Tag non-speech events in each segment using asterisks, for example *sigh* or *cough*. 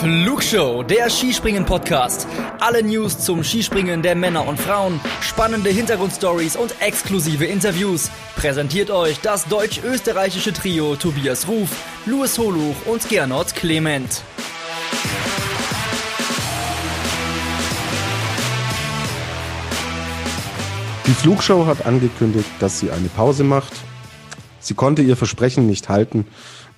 Flugshow, der Skispringen-Podcast. Alle News zum Skispringen der Männer und Frauen, spannende Hintergrundstories und exklusive Interviews. Präsentiert euch das deutsch-österreichische Trio Tobias Ruf, Louis Holuch und Gernot Clement. Die Flugshow hat angekündigt, dass sie eine Pause macht. Sie konnte ihr Versprechen nicht halten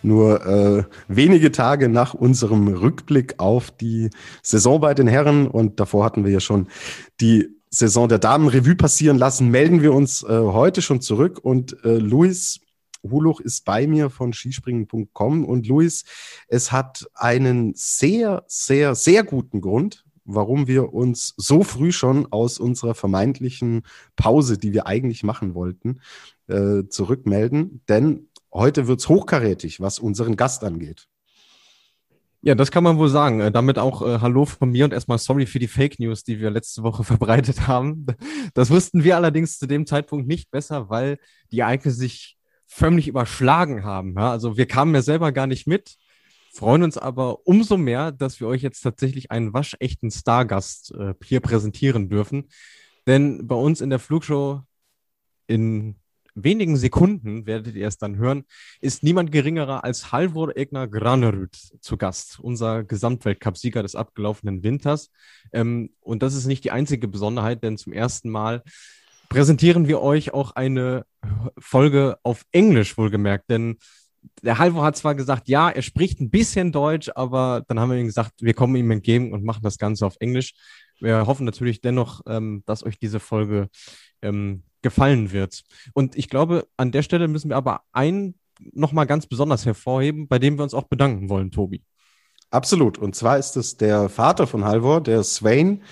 nur äh, wenige Tage nach unserem Rückblick auf die Saison bei den Herren und davor hatten wir ja schon die Saison der Damen Revue passieren lassen, melden wir uns äh, heute schon zurück und äh, Luis Huluch ist bei mir von skispringen.com und Luis, es hat einen sehr, sehr, sehr guten Grund, warum wir uns so früh schon aus unserer vermeintlichen Pause, die wir eigentlich machen wollten, äh, zurückmelden. Denn Heute wird's hochkarätig, was unseren Gast angeht. Ja, das kann man wohl sagen. Äh, damit auch äh, Hallo von mir und erstmal sorry für die Fake News, die wir letzte Woche *laughs* verbreitet haben. Das wussten wir allerdings zu dem Zeitpunkt nicht besser, weil die Ereignisse sich förmlich überschlagen haben. Ja? Also wir kamen ja selber gar nicht mit, freuen uns aber umso mehr, dass wir euch jetzt tatsächlich einen waschechten Stargast äh, hier präsentieren dürfen. Denn bei uns in der Flugshow in wenigen Sekunden, werdet ihr es dann hören, ist niemand geringerer als Halvor Egner Granerud zu Gast, unser Gesamtweltcup-Sieger des abgelaufenen Winters. Ähm, und das ist nicht die einzige Besonderheit, denn zum ersten Mal präsentieren wir euch auch eine Folge auf Englisch wohlgemerkt, denn der Halvor hat zwar gesagt, ja, er spricht ein bisschen Deutsch, aber dann haben wir ihm gesagt, wir kommen ihm entgegen und machen das Ganze auf Englisch. Wir hoffen natürlich dennoch, ähm, dass euch diese Folge ähm, gefallen wird. Und ich glaube, an der Stelle müssen wir aber einen nochmal ganz besonders hervorheben, bei dem wir uns auch bedanken wollen, Tobi. Absolut. Und zwar ist es der Vater von Halvor, der Swain,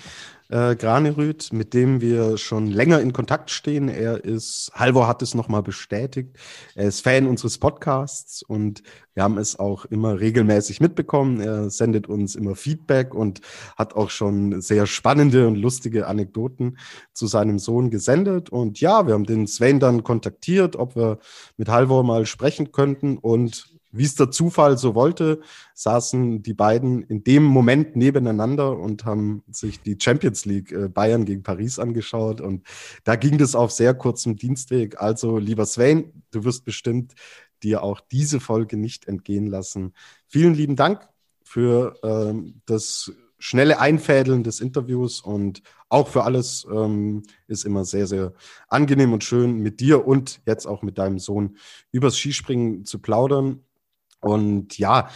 äh, Granerüth, mit dem wir schon länger in Kontakt stehen. Er ist, Halvor hat es nochmal bestätigt, er ist Fan unseres Podcasts und wir haben es auch immer regelmäßig mitbekommen. Er sendet uns immer Feedback und hat auch schon sehr spannende und lustige Anekdoten zu seinem Sohn gesendet. Und ja, wir haben den Sven dann kontaktiert, ob wir mit Halvor mal sprechen könnten und wie es der Zufall so wollte, saßen die beiden in dem Moment nebeneinander und haben sich die Champions League äh, Bayern gegen Paris angeschaut. Und da ging das auf sehr kurzem Dienstweg. Also, lieber Sven, du wirst bestimmt dir auch diese Folge nicht entgehen lassen. Vielen lieben Dank für ähm, das schnelle Einfädeln des Interviews und auch für alles ähm, ist immer sehr, sehr angenehm und schön mit dir und jetzt auch mit deinem Sohn übers Skispringen zu plaudern. Und ja,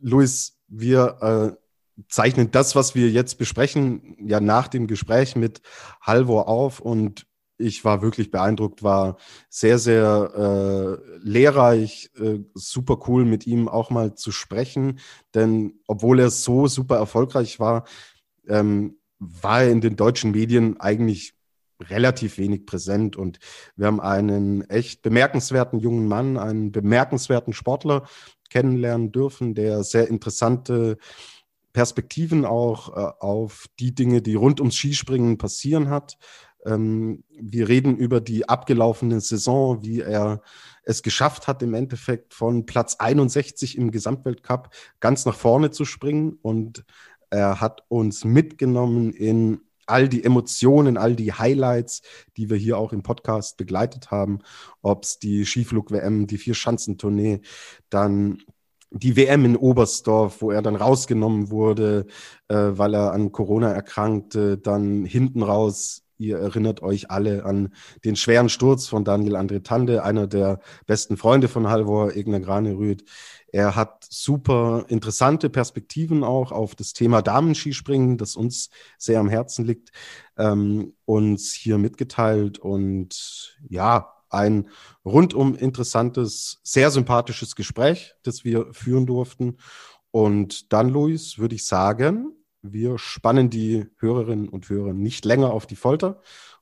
Luis, wir äh, zeichnen das, was wir jetzt besprechen, ja nach dem Gespräch mit Halvor auf. Und ich war wirklich beeindruckt, war sehr, sehr äh, lehrreich, äh, super cool mit ihm auch mal zu sprechen, denn obwohl er so super erfolgreich war, ähm, war er in den deutschen Medien eigentlich relativ wenig präsent und wir haben einen echt bemerkenswerten jungen Mann, einen bemerkenswerten Sportler kennenlernen dürfen, der sehr interessante Perspektiven auch äh, auf die Dinge, die rund ums Skispringen passieren hat. Ähm, wir reden über die abgelaufene Saison, wie er es geschafft hat, im Endeffekt von Platz 61 im Gesamtweltcup ganz nach vorne zu springen. Und er hat uns mitgenommen in all die Emotionen, all die Highlights, die wir hier auch im Podcast begleitet haben, ob es die Skiflug-WM, die Vier-Schanzentournee, dann die WM in Oberstdorf, wo er dann rausgenommen wurde, äh, weil er an Corona erkrankte, dann hinten raus Ihr erinnert euch alle an den schweren Sturz von Daniel André Tande, einer der besten Freunde von Halvor Egner Granerüth. Er hat super interessante Perspektiven auch auf das Thema Damenskispringen, das uns sehr am Herzen liegt, ähm, uns hier mitgeteilt. Und ja, ein rundum interessantes, sehr sympathisches Gespräch, das wir führen durften. Und dann, Luis, würde ich sagen, wir spannen die Hörerinnen und Hörer nicht länger auf die Folter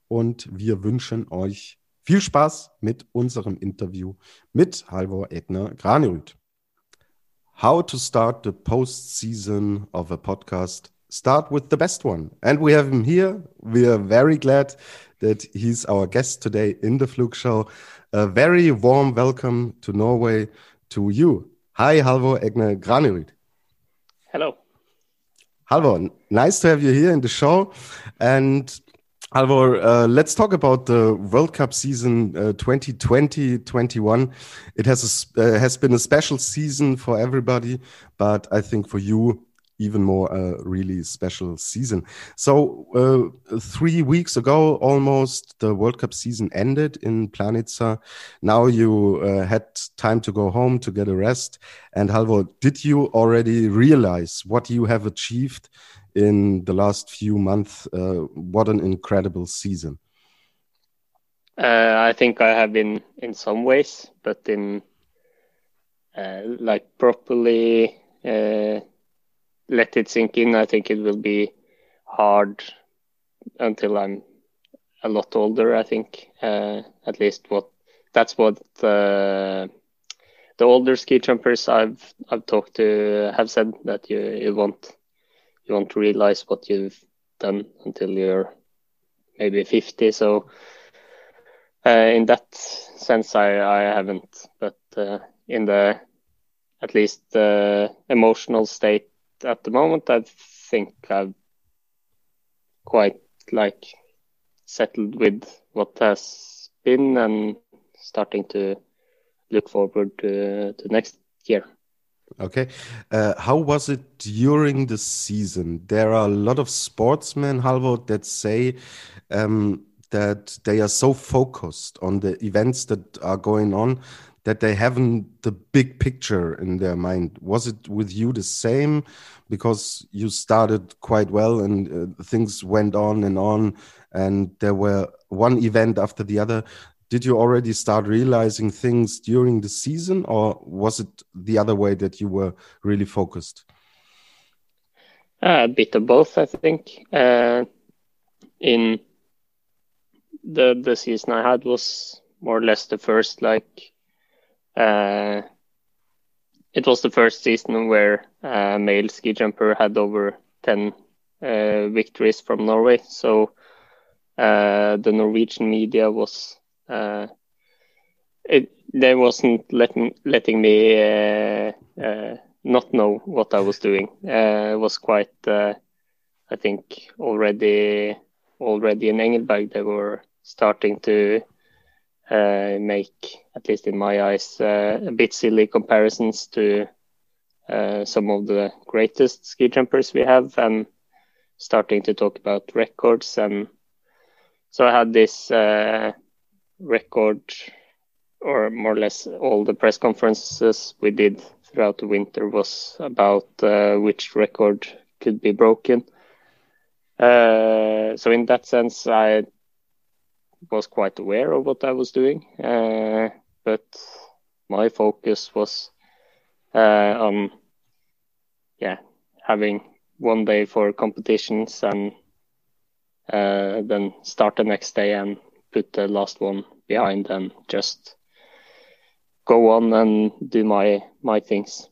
und wir wünschen euch viel Spaß mit unserem Interview mit Halvor Egner Granerüth. How to start the postseason of a podcast. Start with the best one. And we have him here. We are very glad that he's our guest today in the Flug Show. A very warm welcome to Norway to you. Hi, Halvor Egner Granerud. Hello. Halvor, nice to have you here in the show. And Halvor, uh, let's talk about the World Cup season 2020-21. Uh, it has a, uh, has been a special season for everybody, but I think for you even more a really special season. So uh, three weeks ago, almost the World Cup season ended in Planica. Now you uh, had time to go home to get a rest. And Halvor, did you already realize what you have achieved in the last few months? Uh, what an incredible season! Uh, I think I have been in some ways, but in uh, like properly uh, let it sink in. I think it will be hard until I'm a lot older. I think uh, at least what that's what uh, the older ski jumpers I've I've talked to have said that you you won't you won't realize what you've done until you're maybe 50. So uh, in that sense, I I haven't, but uh, in the at least the emotional state at the moment, I think I've quite like settled with what has been and starting to look forward to, to next year. Okay. Uh, how was it during the season? There are a lot of sportsmen, Halvor, that say um, that they are so focused on the events that are going on that they haven't the big picture in their mind. Was it with you the same? Because you started quite well and uh, things went on and on, and there were one event after the other. Did you already start realizing things during the season, or was it the other way that you were really focused? Uh, a bit of both, I think. Uh, in the the season I had was more or less the first like uh, it was the first season where a male ski jumper had over 10 uh, victories from Norway. So uh, the Norwegian media was uh, it, they wasn't letting letting me uh, uh, not know what I was doing. it was quite, I think, already already in Engelberg they were starting to uh, make, at least in my eyes, uh, a bit silly comparisons to uh, some of the greatest ski jumpers we have, and starting to talk about records. And so I had this uh, record, or more or less all the press conferences we did throughout the winter was about uh, which record could be broken. Uh, so in that sense, I was quite aware of what I was doing, uh, but my focus was uh, on yeah having one day for competitions and uh, then start the next day and put the last one behind and just go on and do my my things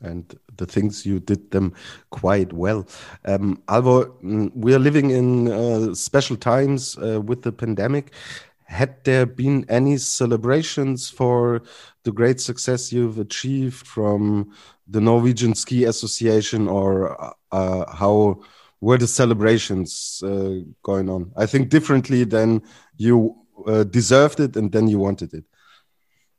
and the things you did them quite well. Um, Halvor, mm, we are living in uh, special times uh, with the pandemic. Had there been any celebrations for the great success you've achieved from the Norwegian Ski Association, or uh, uh how were the celebrations uh, going on? I think differently than you uh, deserved it and then you wanted it.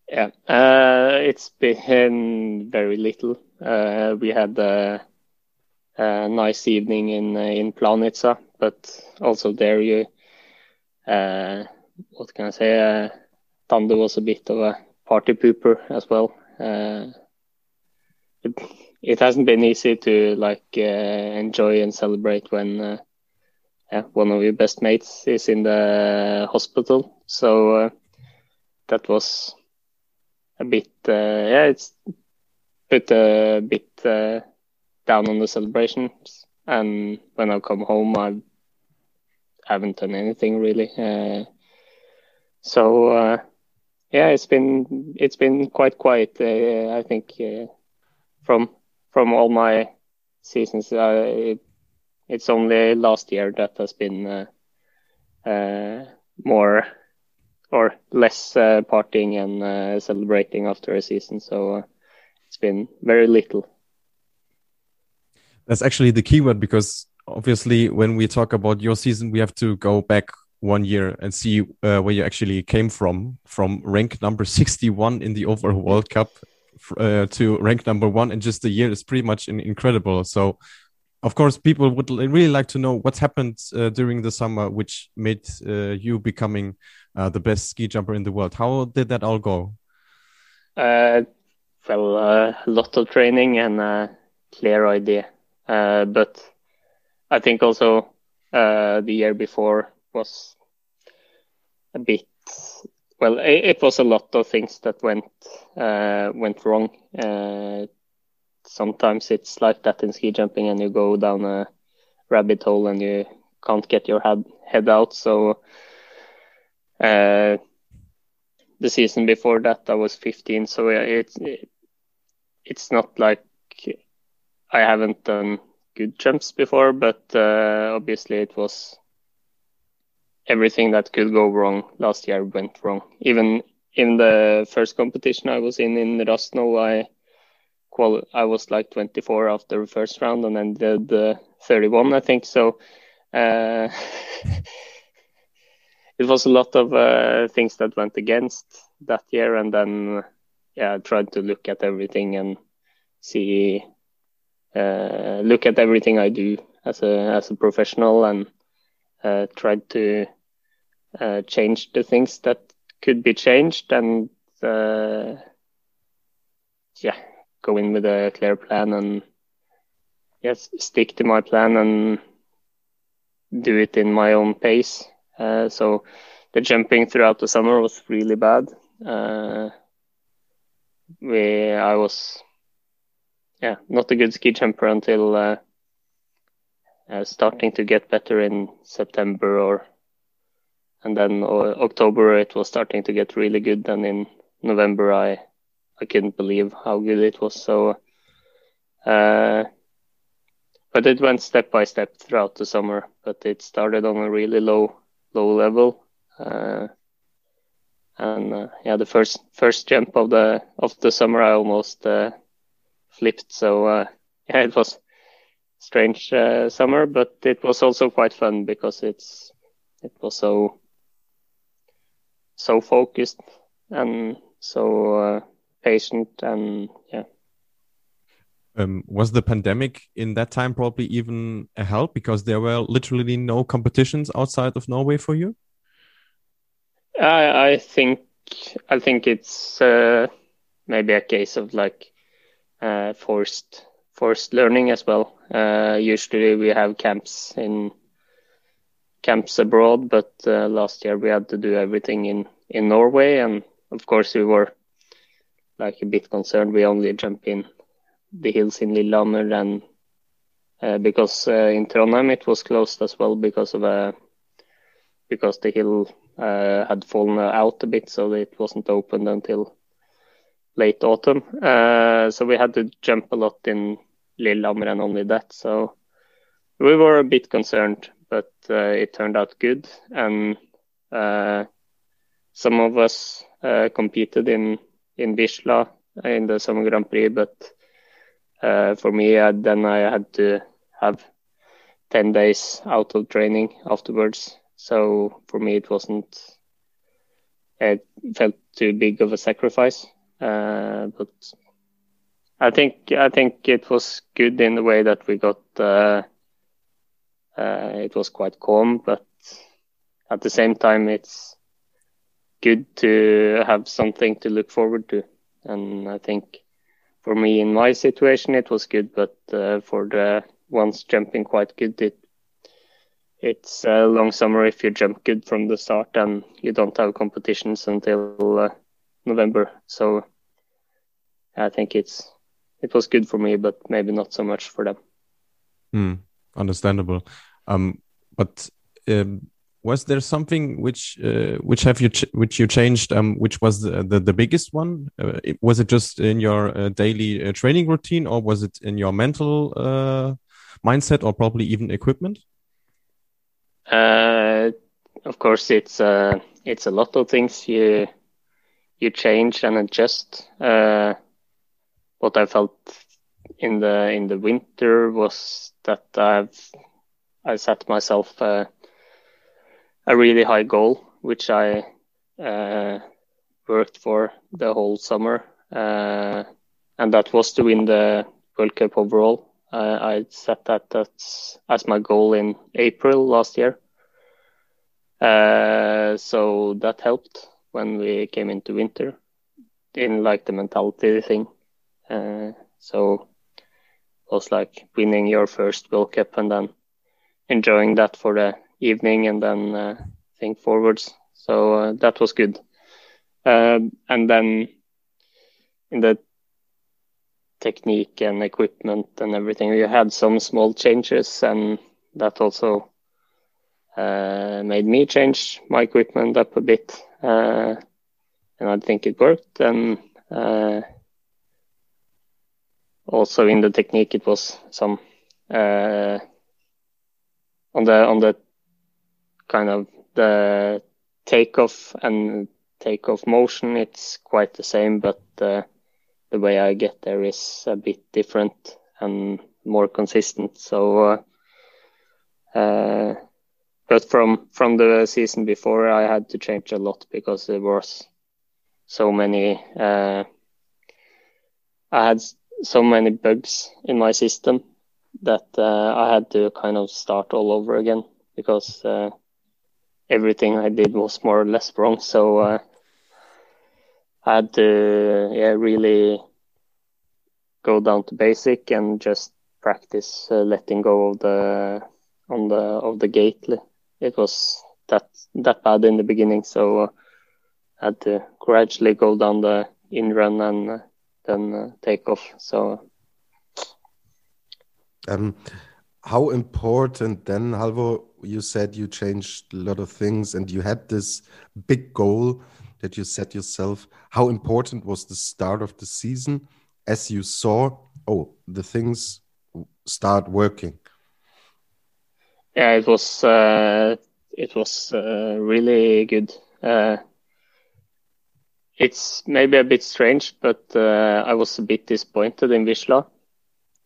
Yeah, uh, it's been very little. Uh, we had a, a, nice evening in uh, in Planica, but also there you, uh, what can I say? Uh, Tande was a bit of a party pooper as well. Uh, it, it hasn't been easy to like uh, enjoy and celebrate when yeah, one of your best mates is in the hospital. So that was a bit uh, yeah it's put a bit uh, down on the celebrations and when I come home I haven't done anything really uh, so uh, yeah it's been it's been quite quiet uh, I think uh, from from all my seasons it, it's only last year that has been more or less uh, partying and uh, celebrating after a season. So uh, it's been very little. That's actually the keyword because obviously when we talk about your season, we have to go back one year and see uh, where you actually came from, from rank number 61 in the overall World Cup uh, to rank number one in just a year is pretty much incredible. So, of course, people would really like to know what's happened uh, during the summer, which made uh, you becoming uh, the best ski jumper in the world. How did that all go? Uh, well, a lot of training and a clear idea. but I think also the year before was a bit well, it, it, was a lot of things that went uh, went wrong. Uh, sometimes it's like that in ski jumping, and you go down a rabbit hole and you can't get your head head out. So uh, the season before that, I was 15. So it's it, it's not like I haven't done good jumps before, but uh, obviously it was everything that could go wrong last year went wrong. Even in the first competition I was in in the Rasnov, I quali- I was like 24 after the first round and then did the 31, I think. So uh, *laughs* it was a lot of uh, things that went against that year, and then yeah, I tried to look at everything and see uh, look at everything I do as a as a professional and uh, tried to uh, change the things that could be changed and uh, yeah go in with a clear plan and yes stick to my plan and do it in my own pace. Uh, so the jumping throughout the summer was really bad. Uh, we i was yeah not a good ski jumper until uh, uh, starting to get better in september or and then uh, October it was starting to get really good. And in November I I couldn't believe how good it was. So, uh, but it went step by step throughout the summer. But it started on a really low low level. And uh, yeah, the first first jump of the of the summer I almost uh, flipped. So uh, *laughs* yeah, it was strange uh, summer, but it was also quite fun because it's it was so so focused and so uh, patient and yeah. Um, was the pandemic in that time probably even a help because there were literally no competitions outside of Norway for you? I, I think I think it's uh, maybe a case of like uh, forced forced learning as well. Uh, usually we have camps in camps abroad, but uh, last year we had to do everything in in Norway, and of course we were like a bit concerned. We only jump in the hills in Lillehammer, and uh, because uh, in Trondheim it was closed as well because of a uh, because the hill uh, had fallen out a bit, so it wasn't opened until late autumn. Uh, so we had to jump a lot in Lillehammer and only that. So we were a bit concerned but uh, it turned out good. And uh, some of us uh, competed in in Wisla in the Summer Grand Prix, but for me, then I had to have 10 days out of training afterwards. So for me, it wasn't, it felt too big of a sacrifice. Uh, but I think, I think it was good in the way that we got, uh, uh, it was quite calm, but at the same time, it's good to have something to look forward to. And I think for me, in my situation, it was good, but uh, for the ones jumping quite good, it it's a long summer if you jump good from the start and you don't have competitions until uh, November. So I think it's it was good for me, but maybe not so much for them. Hmm understandable. Um, but um, was there something which uh, which have you which you changed? Um, which was the the, the biggest one? Uh, it, was it just in your uh, daily uh, training routine, or was it in your mental uh, mindset, or probably even equipment? Uh, of course, it's it's a lot of things you you change and adjust. what I felt in the in the winter was that I've I set myself a, a really high goal, which I uh, worked for the whole summer, uh, and that was to win the World Cup overall. Uh, I set that as, as my goal in April last year. Uh, so that helped when we came into winter in like the mentality thing. Uh, so it was like winning your first World Cup and then enjoying that for the evening and then uh, think forwards. So uh, that was good. Um, and then in the technique and equipment and everything, we had some small changes, and that also uh, made me change my equipment up a bit. Uh, and I think it worked. And uh, also in the technique, it was some uh, on the on the kind of the takeoff and takeoff motion. It's quite the same, but uh, the way I get there is a bit different and more consistent. So, uh, uh, but from from the season before, I had to change a lot because there was so many. Uh, I had so many bugs in my system that uh, I had to kind of start all over again because uh, everything I did was more or less wrong. So uh, had to yeah really go down to basic and just practice uh, letting go of the on the of the gate. It was that that bad in the beginning, so uh, had to gradually go down the in run and uh, then uh, take off. So um, how important then, Halvor? You said you changed a lot of things, and you had this big goal that you set yourself. How important was the start of the season, as you saw? Oh, the things start working. Yeah, it was uh, it was uh, really good. Uh, it's maybe a bit strange, but uh, I was a bit disappointed in Wisla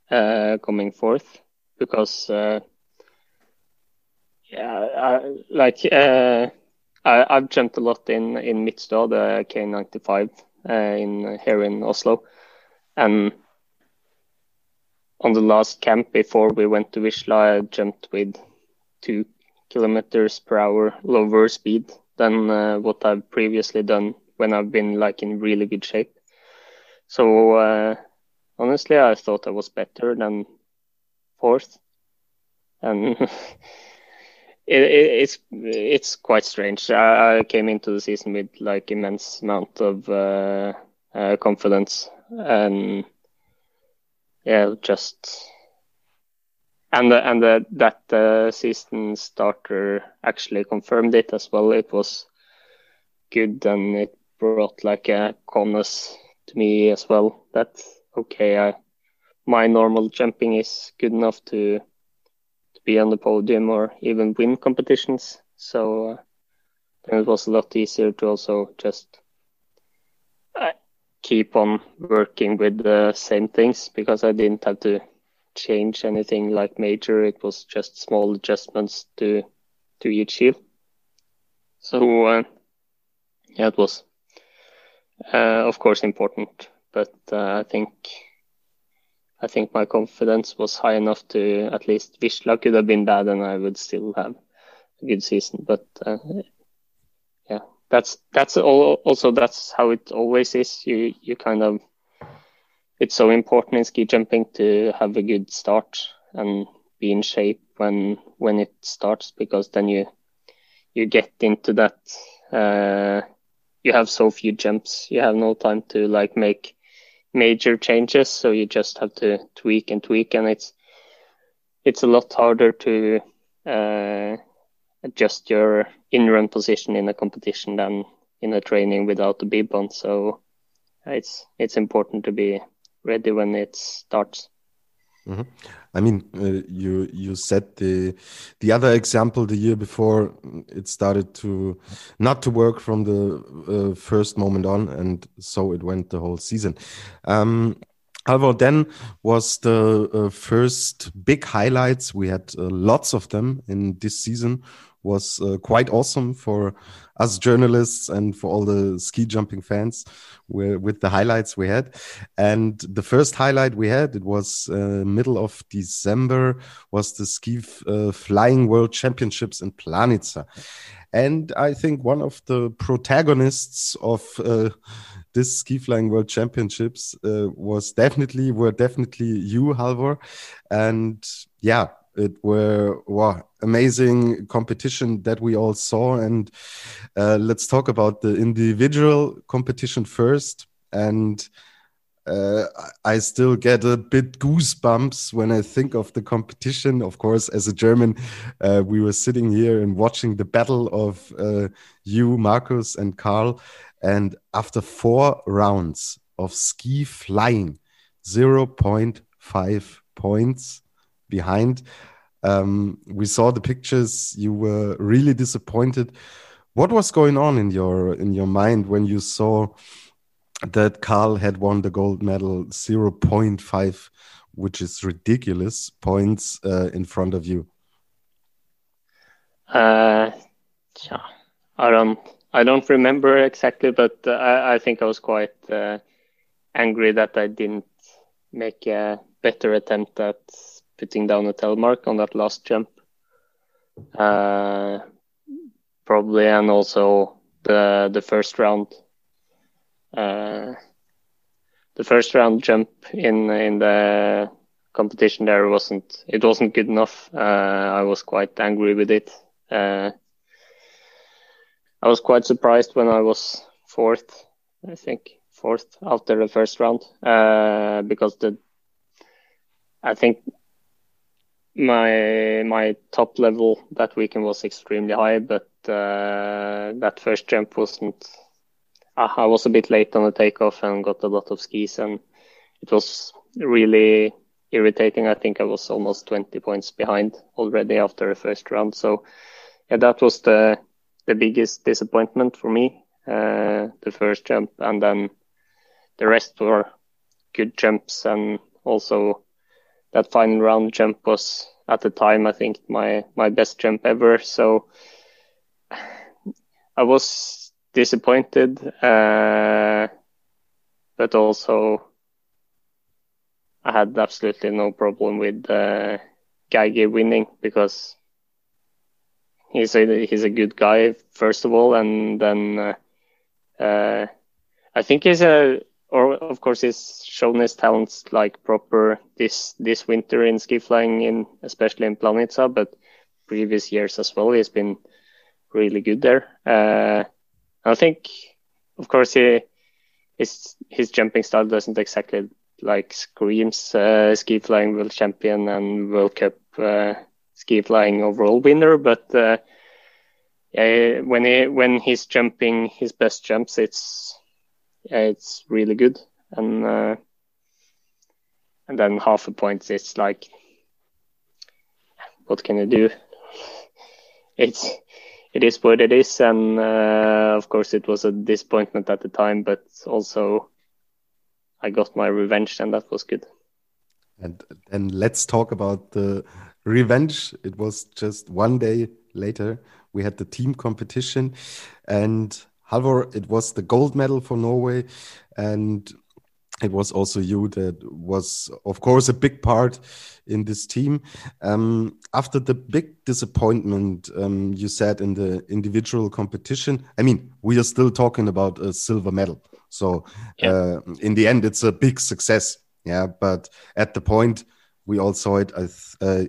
uh, coming fourth because uh, yeah, I, like I, have jumped a lot in in Midtstad, the K95 uh, in here in Oslo, and on the last camp before we went to Wisla, I jumped with two kilometers per hour lower speed than uh, what I've previously done when I've been like in really good shape. So uh, honestly, I thought I was better than fourth, and *laughs* it, it, it's it's quite strange. I, I, came into the season with like immense amount of uh, uh, confidence, and yeah, just and the, and the, that uh, season starter actually confirmed it as well. It was good, and it brought like a calmness to me as well. That okay, I, my normal jumping is good enough to to be on the podium or even win competitions. So uh, it was a lot easier to also just uh, keep on working with the same things because I didn't have to change anything like major. It was just small adjustments to to each heel. So uh, yeah, it was uh, of course important but uh, I think I think my confidence was high enough to at least Wisla could have been bad and I would still have a good season. But uh, yeah, that's that's all, also that's how it always is. You you kind of it's so important in ski jumping to have a good start and be in shape when when it starts because then you you get into that uh, you have so few jumps you have no time to like make major changes. So you just have to tweak and tweak, and it's it's a lot harder to uh, adjust your in-run position in a competition than in a training without the bib on. So it's it's important to be ready when it starts. Mm -hmm. I mean, uh, you you said the the other example the year before it started to not to work from the uh, first moment on, and so it went the whole season. Um, Halvor then was the uh, first big highlights. We had uh, lots of them in this season. Was uh, quite awesome for us journalists and for all the ski jumping fans with the highlights we had. And the first highlight we had, it was uh, middle of December, was the ski uh, flying world championships in Planica. And I think one of the protagonists of uh, this ski flying world championships uh, was definitely were definitely you, Halvor, and yeah, it were wow, amazing competition that we all saw. And uh, let's talk about the individual competition first. And uh, I still get a bit goosebumps when I think of the competition. Of course, as a German, uh, we were sitting here and watching the battle of uh, you, Markus, and Karl. And after four rounds of ski flying, 0.5 points behind, um, we saw the pictures. You were really disappointed. What was going on in your in your mind when you saw that Karl had won the gold medal 0.5, which is ridiculous points uh, in front of you? Uh, yeah, I don't, I don't remember exactly, but uh, I, I think I was quite uh, angry that I didn't make a better attempt at putting down a telemark on that last jump. Uh, probably, and also the the first round uh, the first round jump in in the competition there wasn't it wasn't good enough. Uh, I was quite angry with it. Uh, I was quite surprised when I was fourth. I think fourth after the first round uh, because the I think my my top level that weekend was extremely high, but uh, that first jump wasn't I was a bit late on the takeoff and got a lot of skis, and it was really irritating. I think I was almost 20 points behind already after the first round. So, yeah, that was the the biggest disappointment for me. Uh, the first jump, and then the rest were good jumps, and also that final round jump was at the time I think my my best jump ever. So I was disappointed, uh, but also I had absolutely no problem with uh, Geiger winning because he's a he's a good guy first of all, and then uh, uh, I think he's a or of course he's shown his talents like proper this this winter in ski flying in especially in Planica, but previous years as well he's been really good there. Uh, I think, of course, he his his jumping style doesn't exactly like screams uh, ski flying world champion and World Cup uh, ski flying overall winner, but uh, when he when he's jumping his best jumps, it's it's really good, and uh, and then half a point, it's like, what can you do? It's it is what it is, and uh, of course it was a disappointment at the time, but also I got my revenge, and that was good. And then let's talk about the revenge. It was just one day later. We had the team competition, and Halvor, it was the gold medal for Norway, and it was also you that was, of course, a big part in this team. Um, after the big disappointment um, you said in the individual competition, I mean, we are still talking about a silver medal. So yeah. uh, in the end, it's a big success. Yeah, but at the point we all saw it, uh,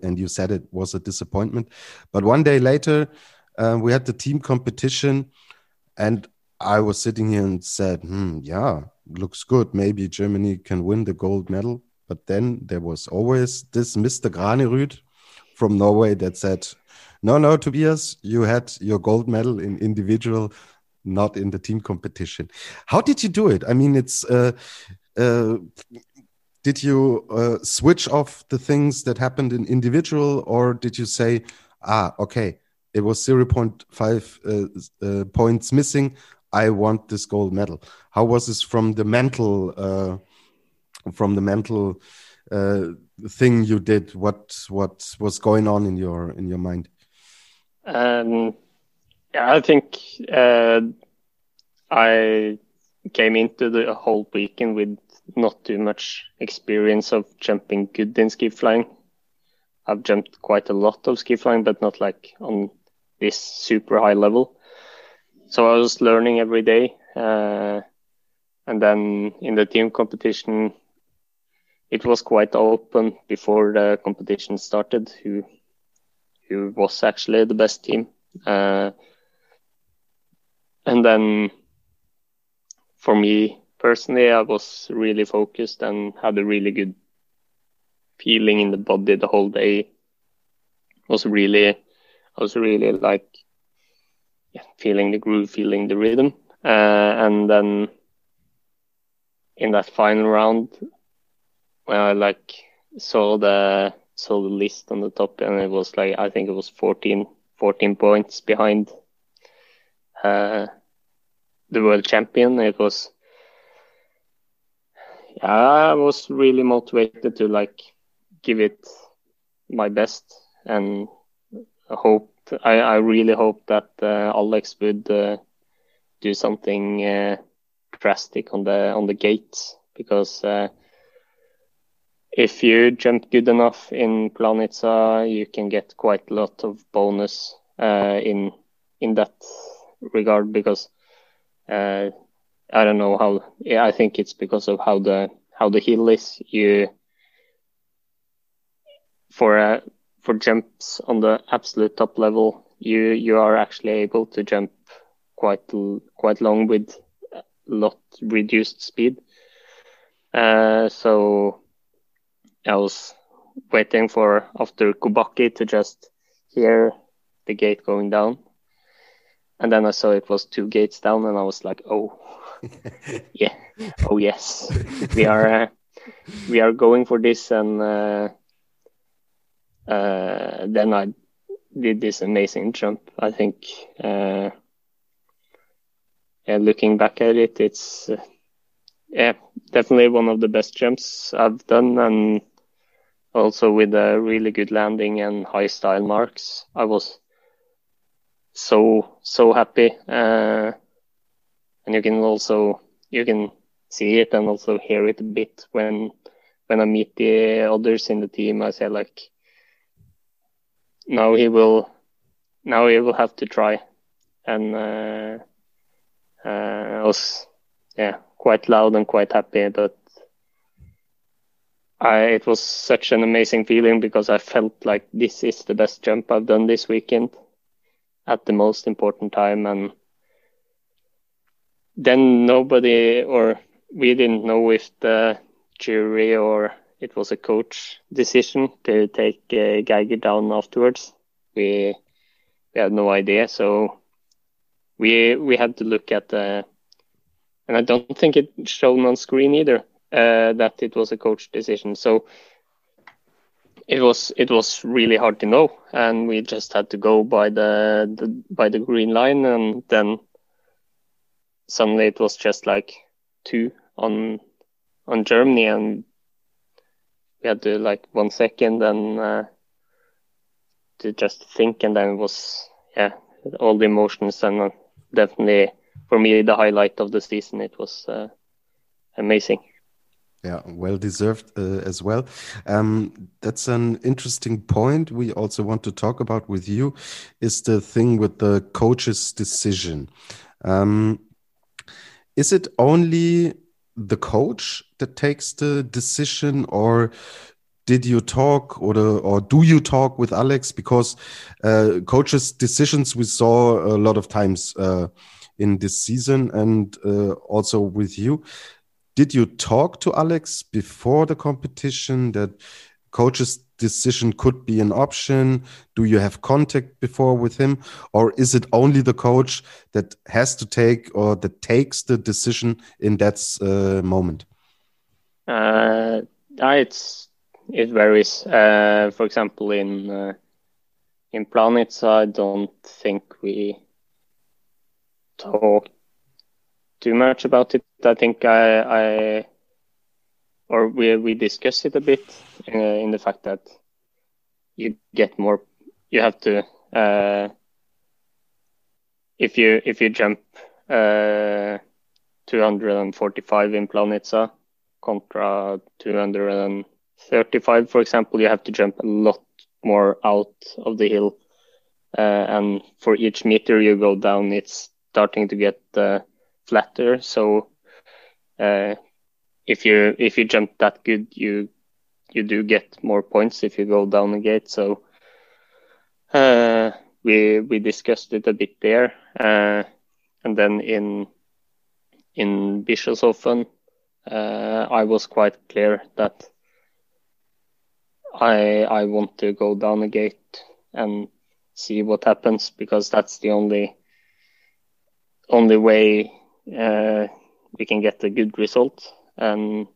and you said it was a disappointment. But one day later, uh, we had the team competition, and I was sitting here and said, hmm, yeah, looks good. Maybe Germany can win the gold medal. But then there was always this Mr. Granerud from Norway that said, no, no, Tobias, you had your gold medal in individual, not in the team competition. How did you do it? I mean, it's, uh, uh, did you uh, switch off the things that happened in individual or did you say, ah, okay, it was 0.5 uh, uh, points missing. I want this gold medal. How was this from the mental uh, from the mental uh, thing you did? What what was going on in your in your mind? Um, yeah, I think uh, I came into the whole weekend with not too much experience of jumping good in ski flying. I've jumped quite a lot of ski flying, but not like on this super high level. So I was learning every day. Uh, and then in the team competition, it was quite open before the competition started who who was actually the best team. Uh, and then for me personally, I was really focused and had a really good feeling in the body the whole day. It was really, I was really like yeah, feeling the groove, feeling the rhythm. Uh, and then in that final round, when I like saw the saw the list on the top, and it was like I think it was 14, 14 points behind uh, the world champion. It was I was really motivated to like give it my best and hope I, I really hope that uh, Alex would uh, do something uh, drastic on the on the gates because if you jump good enough in Planica, you can get quite a lot of bonus uh, in in that regard because uh, I don't know how. I think it's because of how the how the hill is. You for uh, for jumps on the absolute top level, you you are actually able to jump quite quite long with a lot reduced speed. Uh, so I was waiting for after Kubacki to just hear the gate going down. And then I saw it was two gates down, and I was like, "Oh, *laughs* yeah, oh yes, we are uh, we are going for this." And uh, uh, then I did this amazing jump. I think, uh, yeah, looking back at it, it's uh, yeah definitely one of the best jumps I've done, and also with a really good landing and high style marks. I was so so happy uh, and you can also you can see it and also hear it a bit when when I meet the others in the team I say like now he will now he will have to try. And uh, uh, I was yeah quite loud and quite happy but I, it was such an amazing feeling because I felt like this is the best jump I've done this weekend at the most important time. And then nobody or we didn't know if the jury or it was a coach decision to take uh, Geiger down afterwards. We we had no idea, so we we had to look at the, and I don't think it shown on screen either uh, that it was a coach decision. So it was it was really hard to know, and we just had to go by the, the by the green line, and then suddenly it was just like two on on Germany, and we had to like one second and uh, to just think, and then it was yeah all the emotions, and uh, definitely for me the highlight of the season. It was uh, amazing. Yeah, well deserved uh, as well. Um, that's an interesting point. We also want to talk about with you is the thing with the coach's decision. Um, is it only the coach that takes the decision, or did you talk or or do you talk with Alex? Because uh, coaches' decisions we saw a lot of times uh, in this season, and uh, also with you did you talk to Alex before the competition that coach's decision could be an option? Do you have contact before with him, or is it only the coach that has to take or that takes the decision in that uh, moment? Uh, it's it varies. Uh, for example, in uh, in Planica, I don't think we talk too much about it. I think I, I or we we discussed it a bit uh, in the fact that you get more. You have to uh, if you if you jump uh, 245 in Planica contra 235, for example, you have to jump a lot more out of the hill. Uh, and for each meter you go down, it's starting to get uh, flatter. So if you if you jump that good, you you do get more points if you go down the gate. So uh, we we discussed it a bit there, uh, and then in in Bischofshofen, uh, I was quite clear that I I want to go down the gate and see what happens because that's the only only way uh, we can get a good result. And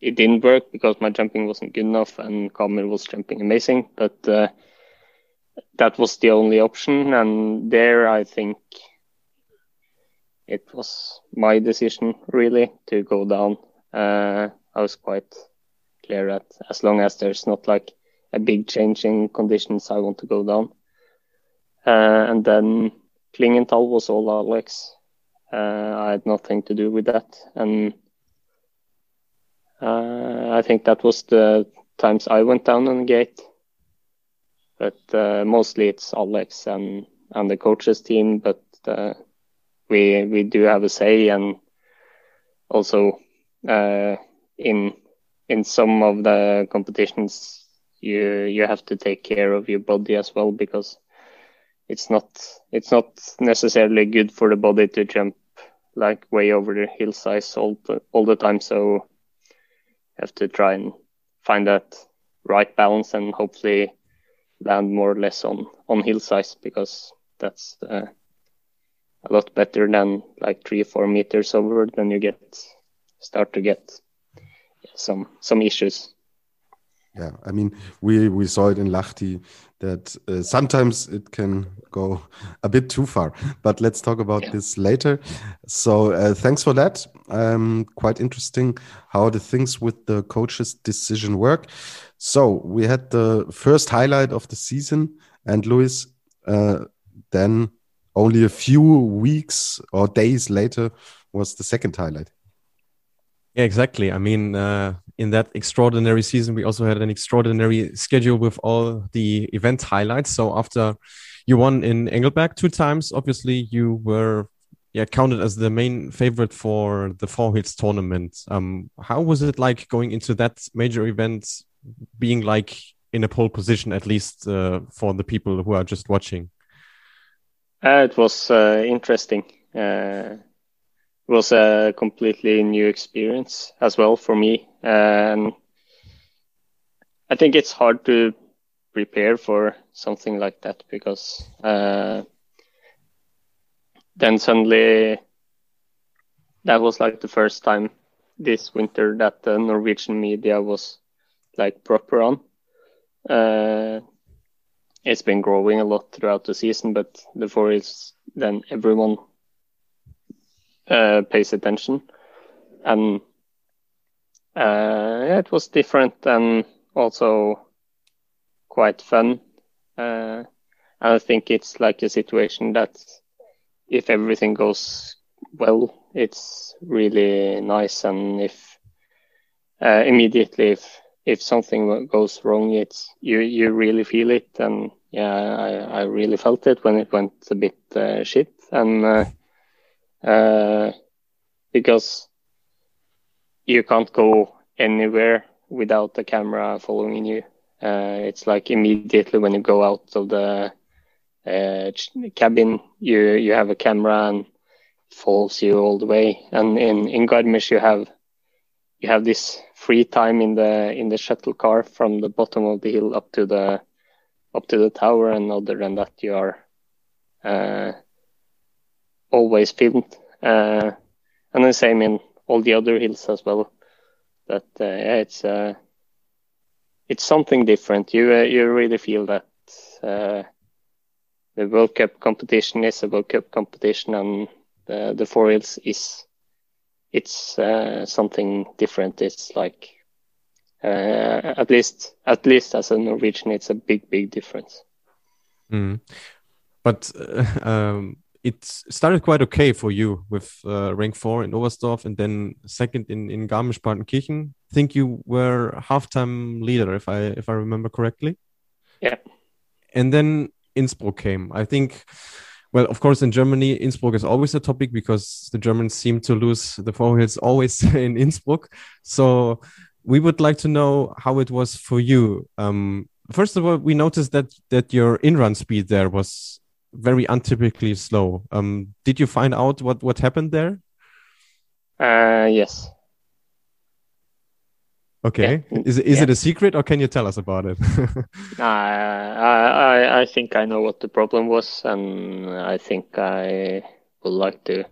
it didn't work because my jumping wasn't good enough and Kamil was jumping amazing. But uh, that was the only option. And there, I think it was my decision really to go down. Uh, I was quite clear that as long as there's not like a big change in conditions, I want to go down. Uh, and then Klingenthal was all Alex. Uh, I had nothing to do with that, and I think that was the times I went down on the gate. But uh, mostly it's Alex and and the coaches team, but uh, we we do have a say, and also uh, in in some of the competitions you you have to take care of your body as well because it's not it's not necessarily good for the body to jump like way over the hill size all the, all the time. So have to try and find that right balance and hopefully land more or less on on hill size because that's uh, a lot better than like three or four meters over. Then you get start to get some some issues. Yeah, I mean, we we saw it in Lahti that uh, sometimes it can go a bit too far. But let's talk about yeah. this later. So uh, thanks for that. Um, quite interesting how the things with the coach's decision work. So we had the first highlight of the season, and Luis, uh, then only a few weeks or days later was the second highlight. Yeah, exactly. I mean, uh, in that extraordinary season, we also had an extraordinary schedule with all the event highlights. So after you won in Engelberg two times, obviously you were yeah counted as the main favorite for the Four Hills tournament. Um, how was it like going into that major event, being like in a pole position, at least uh, for the people who are just watching? Uh, it was uh, interesting. Was a completely new experience as well for me. And I think it's hard to prepare for something like that because uh, then suddenly that was like the first time this winter that the Norwegian media was like proper on. Uh, it's been growing a lot throughout the season, but before it's then everyone uh, pays attention, and uh, yeah, it was different and also quite fun. Uh, I think it's like a situation that if everything goes well, it's really nice, and if uh, immediately if if something goes wrong, it's you you really feel it, and yeah, I, I really felt it when it went a bit uh, shit, and uh, because you can't go anywhere without the camera following you. Uh, it's like immediately when you go out of the uh, cabin, you you have a camera and follows you all the way. And in in Garmisch, you have you have this free time in the in the shuttle car from the bottom of the hill up to the up to the tower, and other than that, you are uh, always filmed. Uh, and the same in all the other hills as well. But uh, yeah, it's uh, it's something different. You uh, you really feel that uh, the World Cup competition is a World Cup competition, and the the four hills is it's uh, something different. It's like uh, at least at least as a Norwegian, it's a big big difference. Mm. But uh, *laughs* um, it started quite okay for you with uh, rank four in Oberstdorf and then second in in Garmisch-Partenkirchen. I think you were halftime leader, if I if I remember correctly. Yeah. And then Innsbruck came. I think well, of course, in Germany, Innsbruck is always a topic because the Germans seem to lose the Four Hills always *laughs* in Innsbruck. So we would like to know how it was for you. Um, first of all, we noticed that that your in-run speed there was very untypically slow. Um, did you find out what what happened there? Uh, yes. Okay. Yeah. Is is yeah. it a secret or can you tell us about it? *laughs* uh, I I think I know what the problem was, and I think I would like to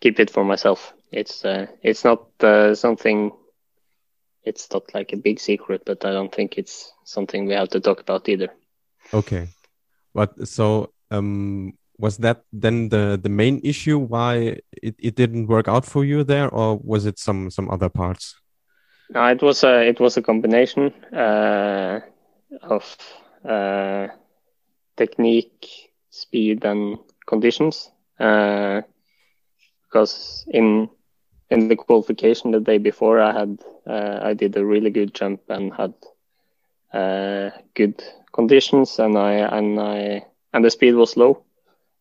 keep it for myself. It's uh, it's not uh, something. It's not like a big secret, but I don't think it's something we have to talk about either. Okay, but so um, was that then the the main issue why it, it didn't work out for you there, or was it some some other parts? No, it was a it was a combination uh, of uh, technique, speed, and conditions. Uh, because in in the qualification the day before, I had uh, I did a really good jump and had uh, good conditions, and I and I and the speed was low,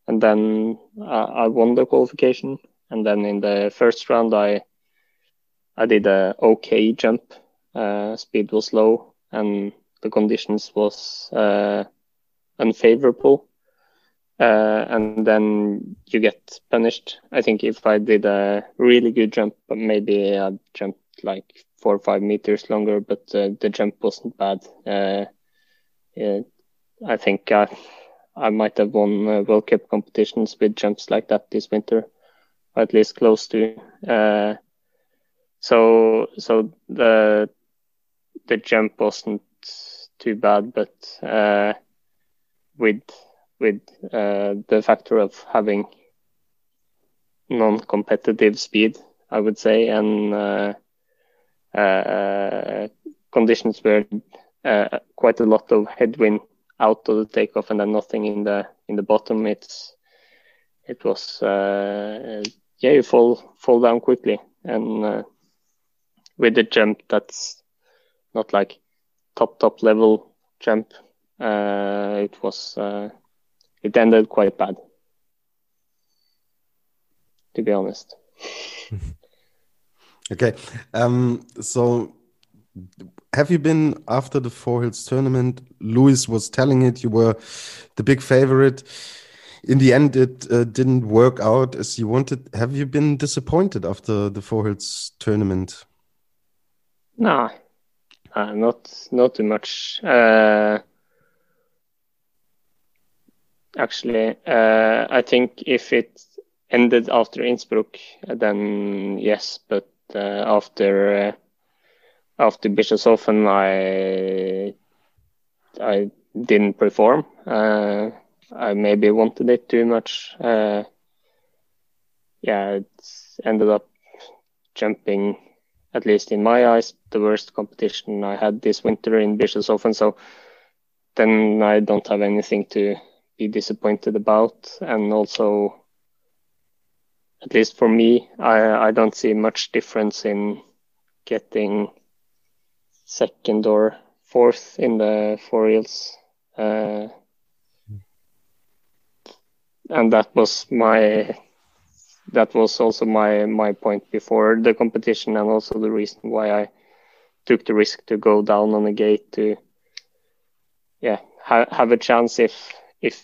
and then I won the qualification, and then in the first round I I did a okay jump. Uh, speed was low and the conditions was uh, unfavorable. Uh, and then you get punished. I think if I did a really good jump, maybe I jumped like four or five meters longer, but uh, the jump wasn't bad. Uh, yeah, I think I, I might have won uh, World Cup competitions with jumps like that this winter, or at least close to. Uh, so so the the jump wasn't too bad, but uh, with with uh, the factor of having non-competitive speed, I would say, and uh, uh conditions were quite a lot of headwind out of the takeoff, and then nothing in the in the bottom. It's it was uh, yeah, you fall fall down quickly, and uh, with the jump that's not like top top level jump. Uh, it was uh, it ended quite bad, to be honest. *laughs* okay, um, so have you been after the Four Hills tournament? Louis was telling it you were the big favorite. In the end, it uh, didn't work out as you wanted. Have you been disappointed after the Four Hills tournament? No, uh, not not too much. Uh, actually, uh, I think if it ended after Innsbruck, then yes. But uh, after uh, after Bischofshofen, I I didn't perform. Uh, I maybe wanted it too much. yeah, it ended up jumping at least in my eyes, the worst competition I had this winter in Bischofshofen. So then I don't have anything to be disappointed about. And also, at least for me, I, I don't see much difference in getting second or fourth in the Four Hills. Uh, and that was my that was also my my point before the competition and also the reason why I took the risk to go down on the gate to yeah ha- have a chance if if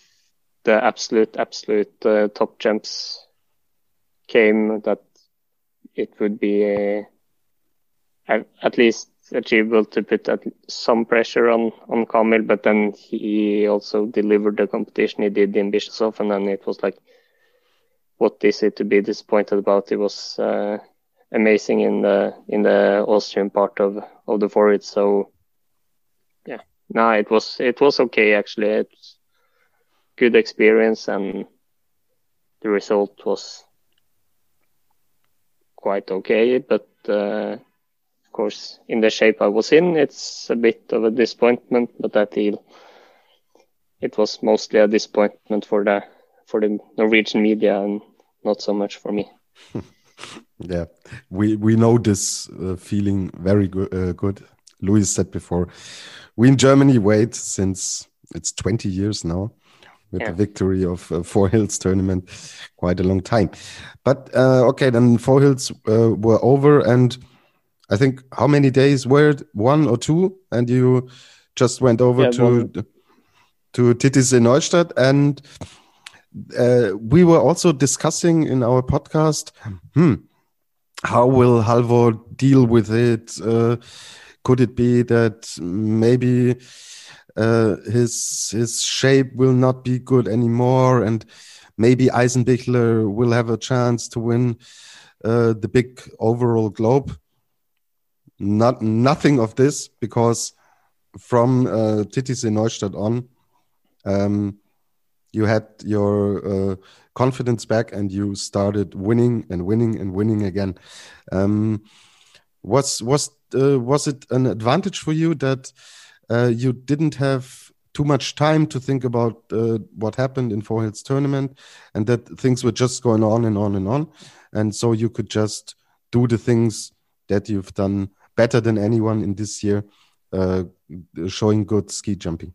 the absolute absolute uh, top jumps came that it would be a, at least achievable to put some pressure on on Kamil, but then he also delivered the competition he did in Bischofshofen, and then it was like what is it to be disappointed about? It was uh, amazing in the in the Austrian part of of the forward. So yeah, no, it was it was okay actually. It's good experience and the result was quite okay, but uh, of course, in the shape I was in, it's a bit of a disappointment. But I feel it was mostly a disappointment for the for the Norwegian media and not so much for me. *laughs* yeah, we we know this uh, feeling very go uh, good. Louis said before, we in Germany wait since it's 20 years now with yeah. the victory of uh, Four Hills tournament, quite a long time. But uh, okay, then Four Hills uh, were over, and I think how many days were it? One or two, and you just went over yeah, to one. to Titisee-Neustadt, and uh, we were also discussing in our podcast. Hmm, how will Halvor deal with it? Uh, could it be that maybe uh, his his shape will not be good anymore, and maybe Eisenbichler will have a chance to win uh, the big overall globe? Not nothing of this because from uh, Titisee-Neustadt on, um, you had your uh, confidence back and you started winning and winning and winning again. Um, was was uh, was it an advantage for you that uh, you didn't have too much time to think about uh, what happened in Four Hills tournament and that things were just going on and on and on, and so you could just do the things that you've done better than anyone in this year, uh, showing good ski jumping.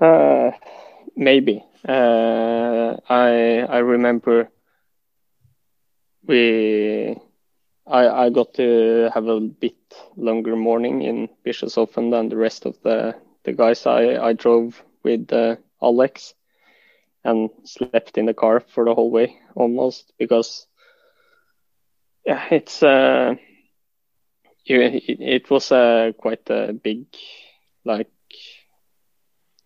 Uh, maybe. Uh, I I remember we I I got to have a bit longer morning in Bischofshofen than the rest of the the guys. I I drove with uh, Alex and slept in the car for the whole way almost because yeah it's uh it, was uh, quite a big like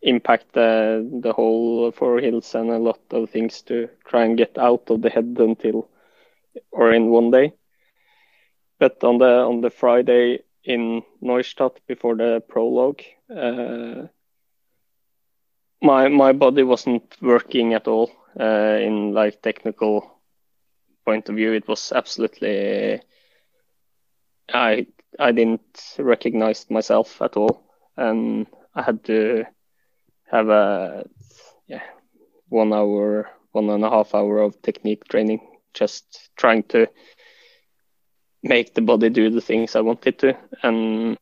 impact the the whole Four Hills and a lot of things to try and get out of the head until or in one day. But on the on the Friday in Neustadt before the prologue, uh, my my body wasn't working at all uh, in like technical point of view. It was absolutely I I didn't recognize myself at all, and I had to have a yeah one hour, one and a half hour of technique training, just trying to make the body do the things I wanted to, and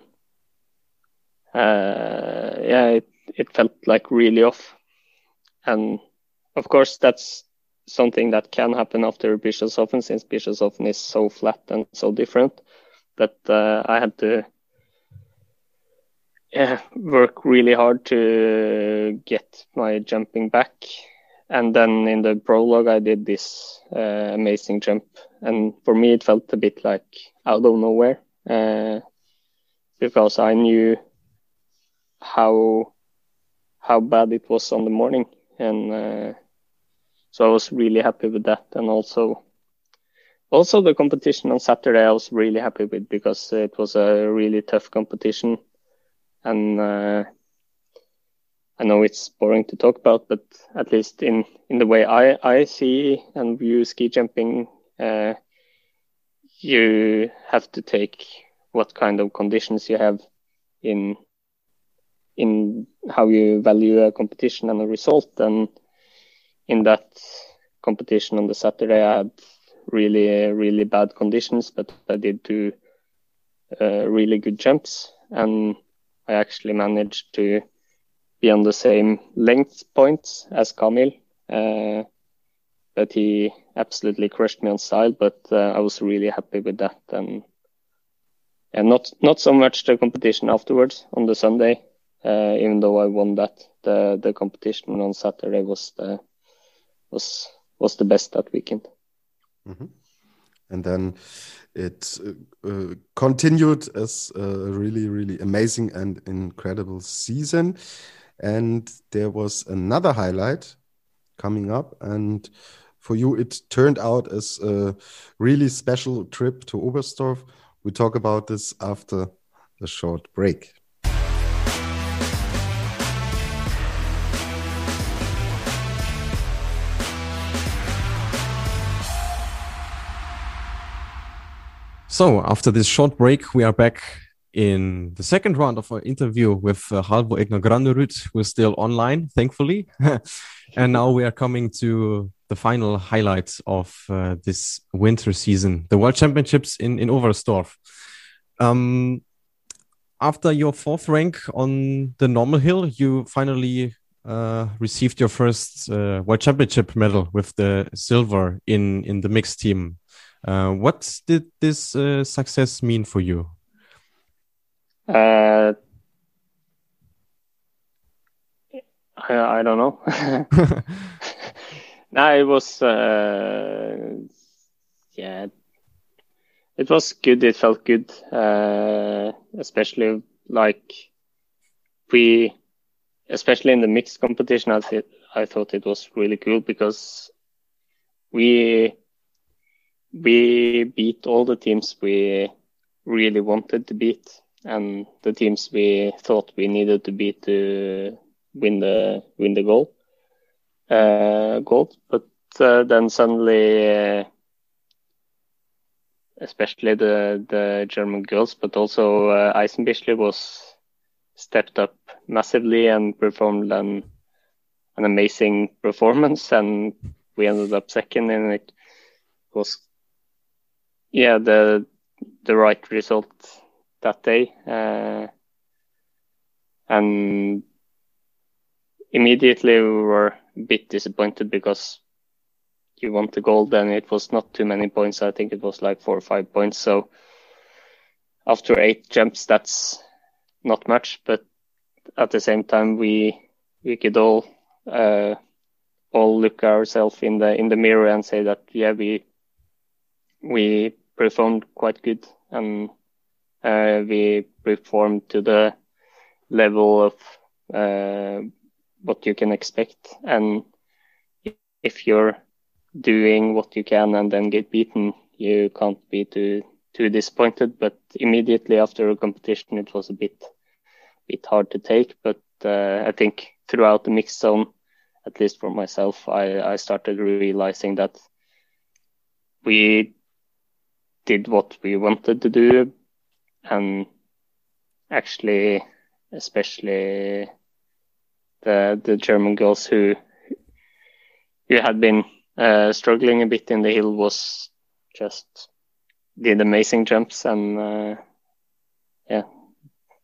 uh, yeah, it it felt like really off, and of course that's something that can happen after Bischofshofen since Bischofshofen is so flat and so different. But uh, I had to yeah, work really hard to get my jumping back. And then in the prologue, I did this uh, amazing jump. And for me, it felt a bit like out of nowhere uh, because I knew how how bad it was on the morning. And uh, so I was really happy with that. And also, also the competition on Saturday, I was really happy with because it was a really tough competition and uh, I know it's boring to talk about, but at least in in the way I I see and view ski jumping, uh, you have to take what kind of conditions you have in in how you value a competition and a result. And in that competition on the Saturday, I had really really bad conditions, but I did two uh, really good jumps and I actually managed to be on the same length points as Kamil. Uh, but he absolutely crushed me on style, but uh, I was really happy with that. And, and not, not so much the competition afterwards on the Sunday, uh, even though I won that. The, the competition on Saturday was the, was, was the best that weekend. Mm-hmm. And then it uh, uh, continued as a really, really amazing and incredible season. And there was another highlight coming up. And for you, it turned out as a really special trip to Oberstdorf. We talk about this after a short break. So after this short break, we are back in the second round of our interview with uh, Halvor Egner Granerud, who is still online, thankfully. *laughs* and now we are coming to the final highlights of uh, this winter season, the World Championships in, in Oberstdorf. Um, after your fourth rank on the normal hill, you finally uh, received your first uh, World Championship medal with the silver in, in the mixed team. Uh, what did this uh, success mean for you? Uh, I, I don't know. *laughs* no, it was uh, yeah, it was good. It felt good, uh, especially like we, especially in the mixed competition. I th- I thought it was really cool because we we beat all the teams we really wanted to beat and the teams we thought we needed to beat to win the win the goal uh, gold. But uh, then suddenly, uh, especially the the German girls, but also uh, Eisenbichler was stepped up massively and performed an an amazing performance, and we ended up second, and it was yeah, the the right result that day. Uh, and immediately we were a bit disappointed because you want the gold and it was not too many points. I think it was like four or five points. So after eight jumps, that's not much, but at the same time, we we could all uh, all look ourselves in the in the mirror and say that yeah we we performed quite good and uh, we performed to the level of uh, what you can expect. And if you're doing what you can and then get beaten, you can't be too too disappointed. But immediately after a competition, it was a bit bit hard to take. But uh, I think throughout the mixed zone, at least for myself, I, I started realizing that we did what we wanted to do and actually especially the the German girls who who had been uh, struggling a bit in the hill was just did amazing jumps and uh, yeah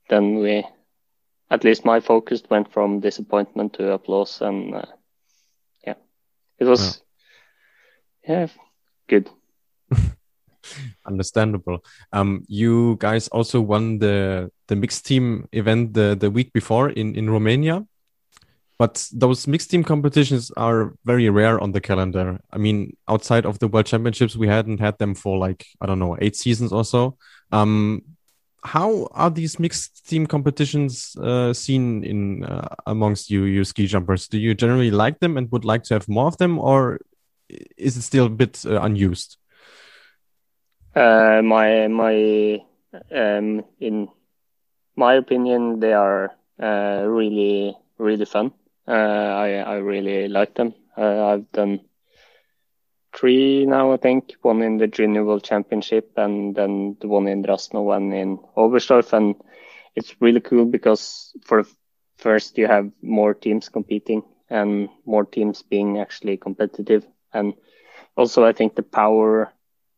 then we at least my focus went from disappointment to applause and uh, yeah. It was yeah, yeah good Understandable. Um, you guys also won the the mixed team event the the week before in in Romania, but those mixed team competitions are very rare on the calendar. I mean, outside of the World Championships, we hadn't had them for like I don't know eight seasons or so. Um, how are these mixed team competitions uh, seen in uh, amongst you you ski jumpers? Do you generally like them and would like to have more of them, or is it still a bit uh, unused? Uh, my my um, in my opinion, they are uh, really really fun. Uh, I I really like them. Uh, I've done three now, I think. One in the Junior World Championship, and then the one in Rasnov, one in Oberstdorf, and it's really cool because for first you have more teams competing and more teams being actually competitive, and also I think the power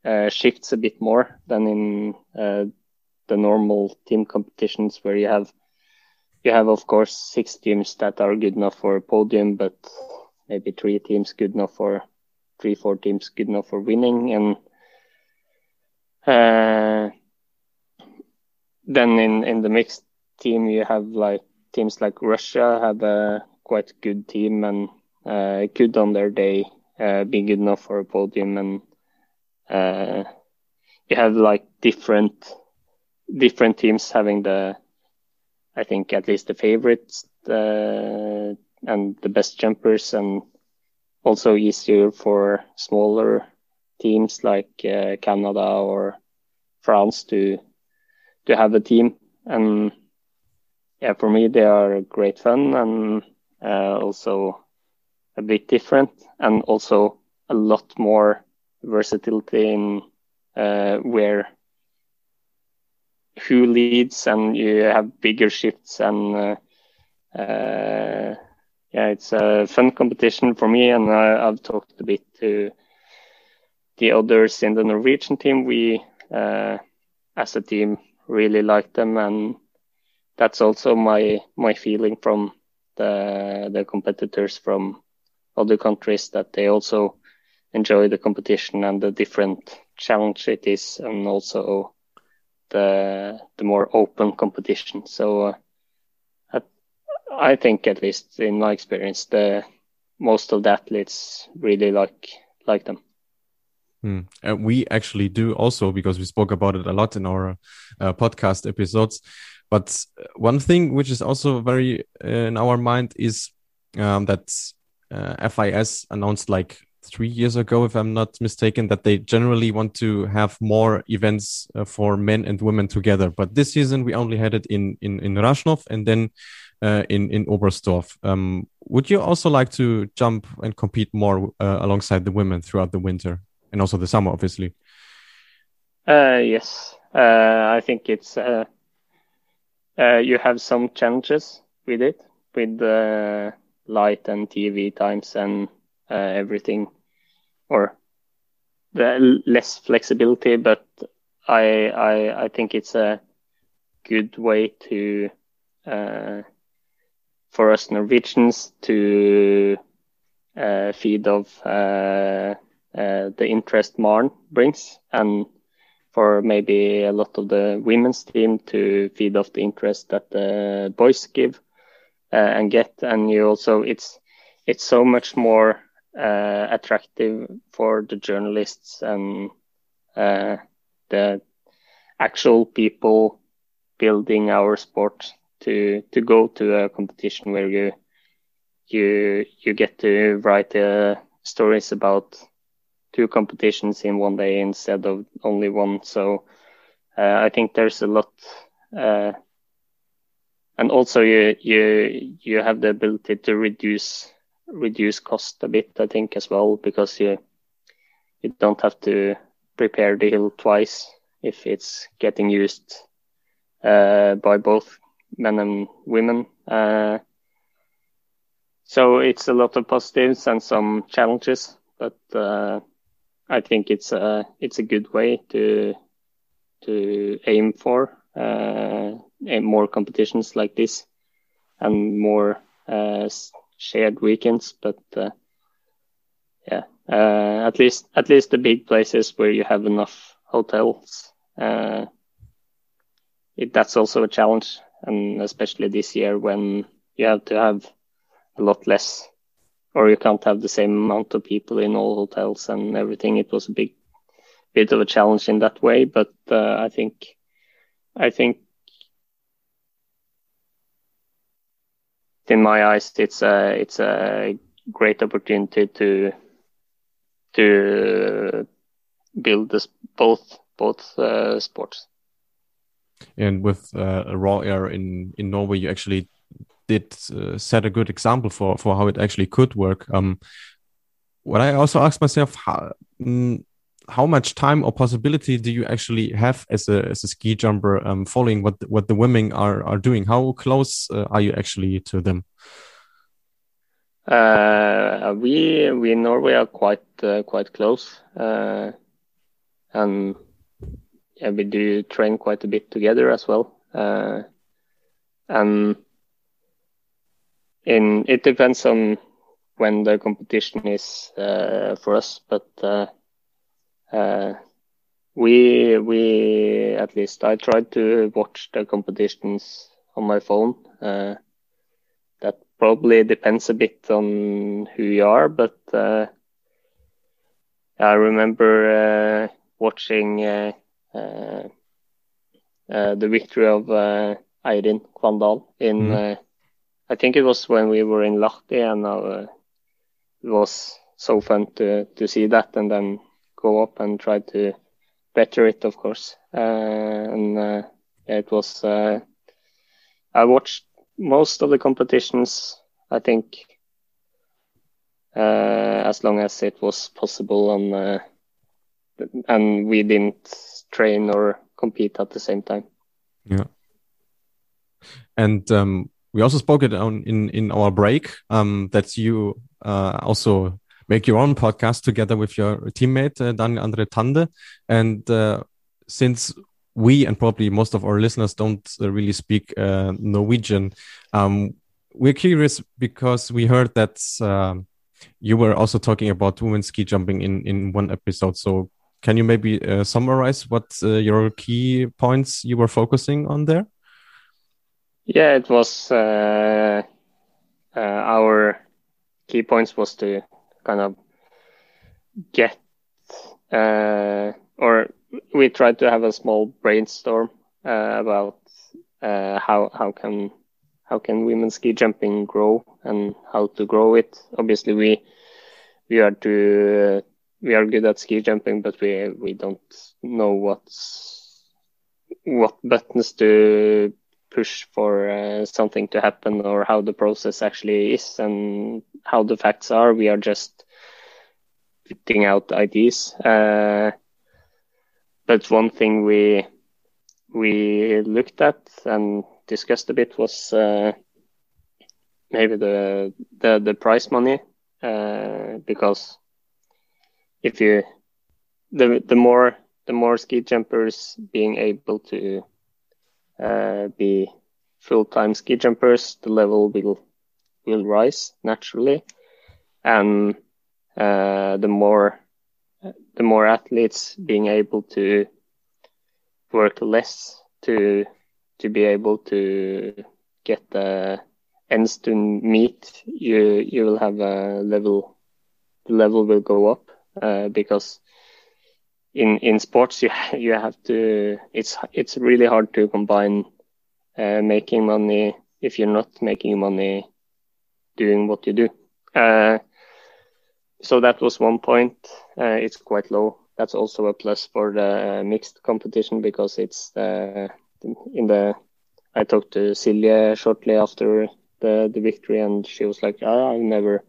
uh, shifts a bit more than in uh, the normal team competitions where you have you have of course six teams that are good enough for a podium but maybe three teams good enough for three four teams good enough for winning. And uh, then in in the mixed team you have like teams like Russia have a quite good team and uh, could on their day uh, be good enough for a podium and uh, you have like different different teams having the I think at least the favorites uh, and the best jumpers and also easier for smaller teams like uh, Canada or France to to have a team. And yeah for me they are great fun and uh, also a bit different and also a lot more versatility in uh, where who leads and you have bigger shifts and uh, uh, yeah, it's a fun competition for me. And I, have talked a bit to the others in the Norwegian team. We, uh, as a team, really like them, and that's also my my feeling from the the competitors from other countries that they also enjoy the competition and the different challenge it is, and also the the more open competition. So uh, I, think, at least in my experience, the most of the athletes really like like them. And we actually do also because we spoke about it a lot in our uh, podcast episodes. But one thing which is also very uh, in our mind is um, that uh, FIS announced like three years ago, if I'm not mistaken, that they generally want to have more events uh, for men and women together. But this season we only had it in in in Rasnov and then uh, in in Oberstdorf. Um, would you also like to jump and compete more uh, alongside the women throughout the winter and also the summer, obviously? Uh, yes, uh, I think it's uh, you have some challenges with it with the light and TV times and everything, or the less flexibility. But I I I think it's a good way to uh, for us Norwegians to uh, feed of uh, uh, the interest Maren brings, and for maybe a lot of the women's team to feed off the interest that the boys give uh, and get. And you also it's it's so much more uh, attractive for the journalists and uh, the actual people building our sport to to go to a competition where you you you get to write uh, stories about two competitions in one day instead of only one. So uh, I think there's a lot, uh, and also you you you have the ability to reduce reduce cost a bit, I think, as well, because you you don't have to prepare the hill twice if it's getting used uh, by both men and women. Uh, so it's a lot of positives and some challenges, but uh, I think it's a it's a good way to to aim for uh, more competitions like this and more uh, shared weekends. But uh, yeah, uh, at least at least the big places where you have enough hotels. Uh, it, that's also a challenge, and especially this year when you have to have a lot less, or you can't have the same amount of people in all hotels and everything. It was a big bit of a challenge in that way, but uh, I think I think in my eyes, it's a it's a great opportunity to to build this both both uh, sports. And with uh, raw air in in Norway, you actually did uh, set a good example for for how it actually could work. Um, what I also asked myself, how, mm, how much time or possibility do you actually have as a as a ski jumper um, following what what the women are are doing? How close uh, are you actually to them? Uh, we we in Norway are quite uh, quite close, uh, and yeah, we do train quite a bit together as well. Uh, and in it depends on when the competition is uh, for us, but uh, we we at least I tried to watch the competitions on my phone. Uh, that probably depends a bit on who you are, but uh, I remember uh, watching uh, uh, the victory of Eirin Kvandal in. Mm. I think it was when we were in Lahti, and it was so fun to to see that, and then go up and try to better it, of course. Uh, and uh, it was, uh, I watched most of the competitions, I think, as long as it was possible and and we didn't train or compete at the same time. Yeah. And um, we also spoke it on in in our break um, that you uh, also make your own podcast together with your teammate uh, Daniel Andre Tande, and uh, since we and probably most of our listeners don't uh, really speak uh, Norwegian, um, we're curious because we heard that um, you were also talking about women's ski jumping in in one episode. So can you maybe uh, summarize what your key points you were focusing on there? Yeah, it was uh, uh, our key points was to kind of get uh, or we tried to have a small brainstorm uh, about uh, how how can how can women's ski jumping grow and how to grow it. Obviously, we we are to we are good at ski jumping, but we we don't know what's what buttons to push for uh, something to happen or how the process actually is and how the facts are. We are just putting out ideas. Uh, but one thing we we looked at and discussed a bit was uh, maybe the the the prize money uh, because if you the the more the more ski jumpers being able to be full-time ski jumpers, the level will will rise naturally, and uh, the more the more athletes being able to work less to to be able to get the ends to meet, you you will have a level. The level will go up uh, because in in sports you *laughs* you have to it's it's really hard to combine uh, making money if you're not making money doing what you do. Uh, so that was one point. Uh, it's quite low. That's also a plus for the mixed competition because it's uh, in the i talked to Silje shortly after the the victory and she was like oh, i've never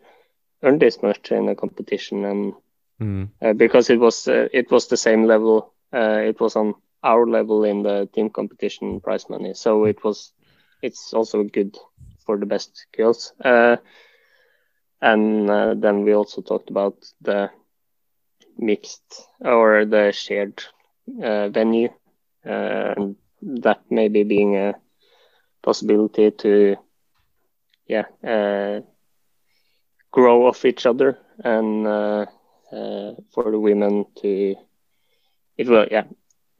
earned this much in a competition. And mm. uh, because it was uh, it was the same level. Uh, it was on our level in the team competition prize money, so it was it's also good for the best girls. Uh, and uh, then we also talked about the mixed or the shared uh, venue, and that maybe being a possibility to yeah grow off each other and uh, uh, for the women to it will yeah.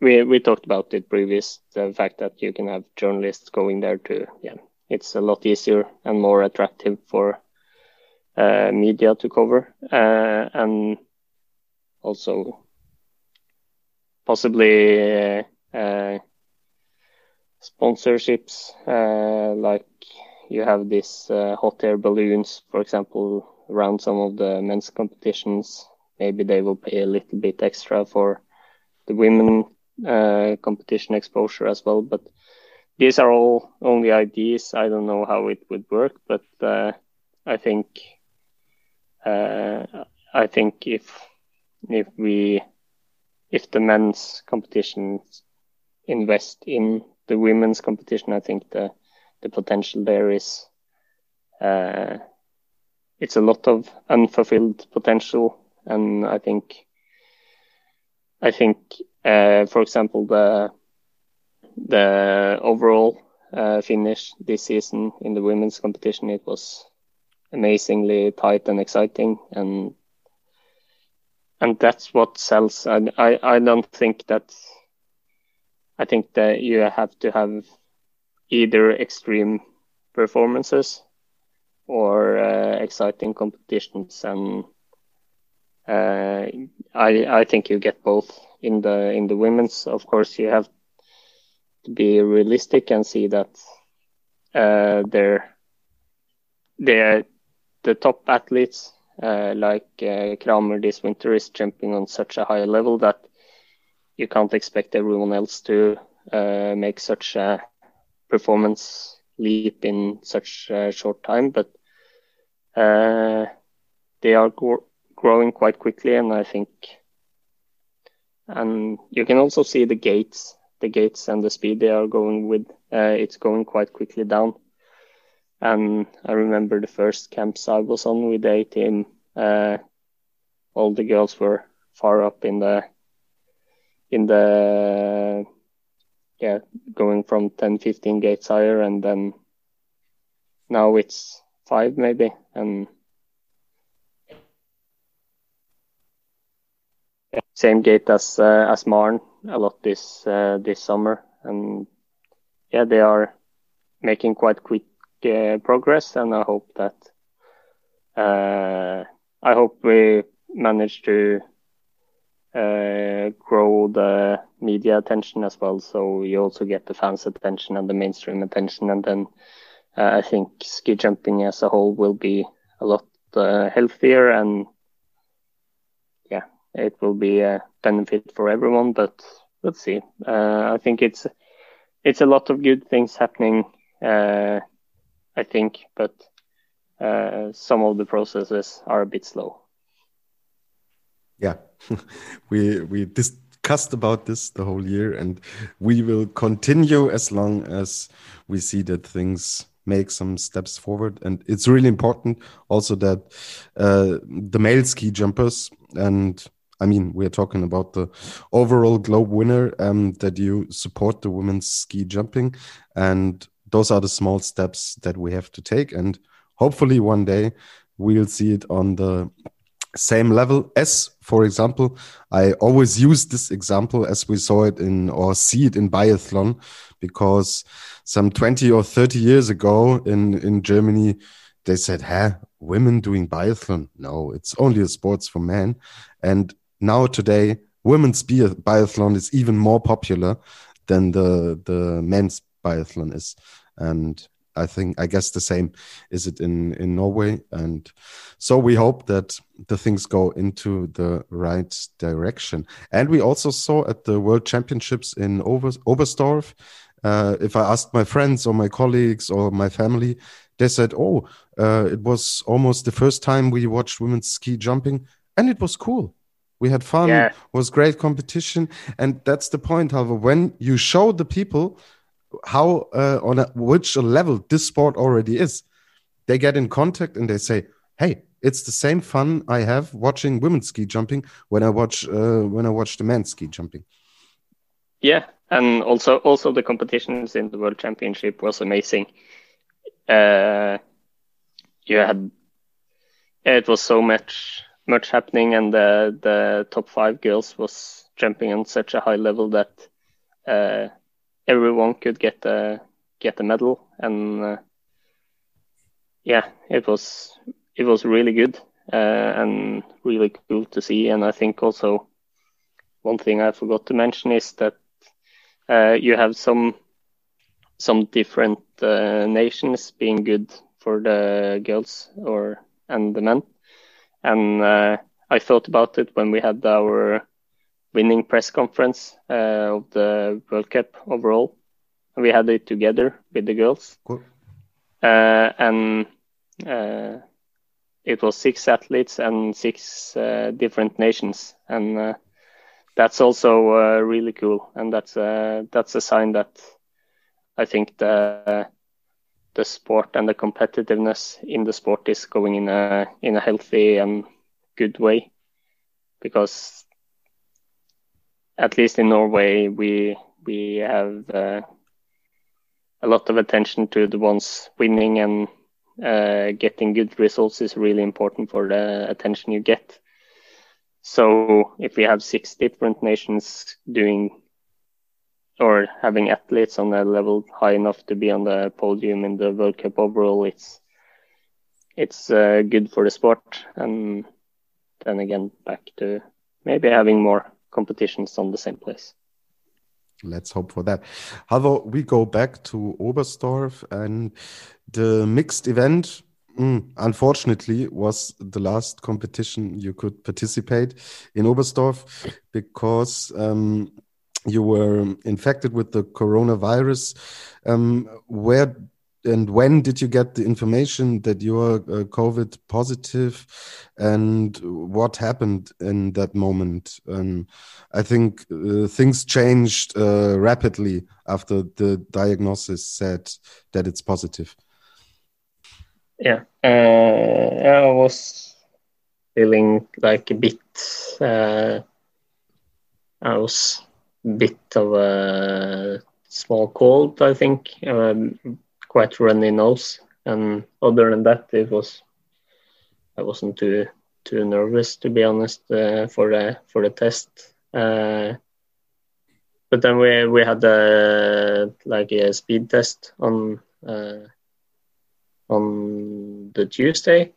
We we talked about it previous the fact that you can have journalists going there to yeah it's a lot easier and more attractive for uh, media to cover uh, and also possibly uh, uh sponsorships uh, like you have these hot air balloons for example around some of the men's competitions maybe they will pay a little bit extra for the women uh, competition exposure as well. But these are all only ideas. I don't know how it would work, but uh, I think uh, I think if if we if the men's competition invest in the women's competition, I think the the potential there is uh, it's a lot of unfulfilled potential and I think I think uh, for example the the overall uh, finish this season in the women's competition it was amazingly tight and exciting. And and that's what sells. I, I, I don't think that I think that you have to have either extreme performances or uh, exciting competitions. And uh, I I think you get both in the in the women's. Of course, you have to be realistic and see that uh, they're they're the top athletes uh, like uh, Kramer this winter is jumping on such a high level that you can't expect everyone else to uh, make such a performance leap in such a short time. But uh, they are growing quite quickly, and I think, and you can also see the gates the gates and the speed they are going with, uh, it's going quite quickly down. And I remember the first camps I was on with A team, uh, all the girls were far up in the in the yeah going from 10 15 gates higher and then now it's five maybe and same gate as uh, as Maren a lot this uh, this summer and yeah they are making quite quick uh, progress and I hope that uh, I hope we manage to uh, grow the media attention as well. So you also get the fans' attention and the mainstream attention, and then uh, I think ski jumping as a whole will be a lot healthier, and it will be a benefit for everyone. But let's see. Uh, I think it's it's a lot of good things happening. Uh, I think, but uh, some of the processes are a bit slow yeah, *laughs* we we discussed about this the whole year, and we will continue as long as we see that things make some steps forward. And it's really important also that uh, the male ski jumpers and I mean, we're talking about the overall globe winner, um, that you support the women's ski jumping. And those are the small steps that we have to take. And hopefully one day we'll see it on the same level as, for example, I always use this example as we saw it in or see it in biathlon, because some 20 or 30 years ago in, in Germany, they said, huh, women doing biathlon? No, it's only a sports for men. And now today, women's biathlon is even more popular than the, the men's biathlon is. And I think I guess the same is it in in Norway, and so we hope that the things go into the right direction. And we also saw at the World Championships in Ober Oberstdorf. Uh, if I asked my friends or my colleagues or my family, they said, "Oh, uh, it was almost the first time we watched women's ski jumping, and it was cool." We had fun. Yeah. was great competition, and that's the point. However, when you show the people how uh, on a, which level this sport already is. They get in contact and they say, "Hey, it's the same fun I have watching women ski jumping when I watch uh, when I watch the men ski jumping." Yeah, and also also the competitions in the World Championship was amazing. Uh, you had it was so much much happening, and the the top five girls was jumping on such a high level that uh, everyone could get a get a medal, and uh, yeah, it was it was really good uh, and really cool to see. And I think also one thing I forgot to mention is that uh, you have some some different uh, nations being good for the girls or and the men, and uh, I thought about it when we had our winning press conference uh, of the World Cup overall. We had it together with the girls, cool. uh, and uh, it was six athletes and six uh, different nations, and uh, that's also uh, really cool. And that's that's a sign that I think the the sport and the competitiveness in the sport is going in a in a healthy and good way because at least in Norway, we we have uh, a lot of attention to the ones winning and uh, getting good results is really important for the attention you get. So if we have six different nations doing or having athletes on a level high enough to be on the podium in the World Cup overall, it's it's uh, good for the sport. And then again, back to maybe having more competitions on the same place. Let's hope for that. However, we go back to Oberstdorf and the mixed event. Mm, unfortunately, was the last competition you could participate in Oberstdorf because um, you were infected with the coronavirus. Um, where and when did you get the information that you're uh, COVID positive, and what happened in that moment? And I think uh, things changed uh, rapidly after the diagnosis said that it's positive. Yeah, uh, I was feeling like a bit. Uh, I was bit of a small cold, I think. Um, quite runny nose, and other than that, it was I wasn't too too nervous to be honest uh, for the for the test. Uh, but then we we had a like a speed test on uh, on the Tuesday,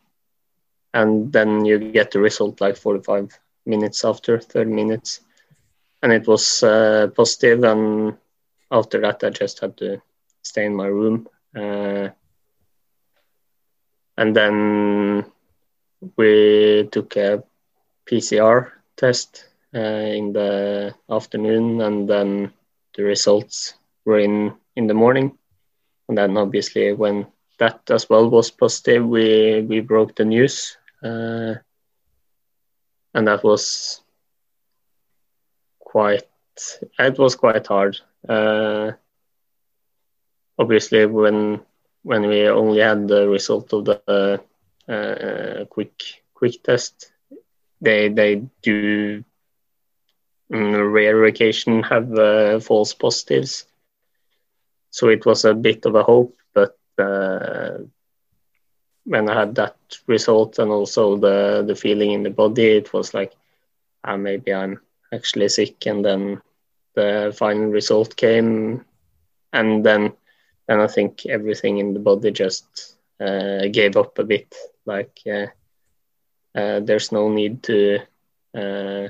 and then you get the result like 45 minutes after 30 minutes, and it was uh, positive. And after that, I just had to stay in my room uh, and then we took a PCR test uh, in the afternoon, and then the results were in in the morning. And then obviously, when that as well was positive, we we broke the news, uh, and that was quite. It was quite hard. Uh, obviously when when we only had the result of the uh, quick quick test, they they do on rare occasion have uh, false positives. So it was a bit of a hope, but uh, when I had that result and also the the feeling in the body, it was like uh, maybe I'm actually sick. And then the final result came, and then then I think everything in the body just uh, gave up a bit. Like uh, uh, there's no need to uh,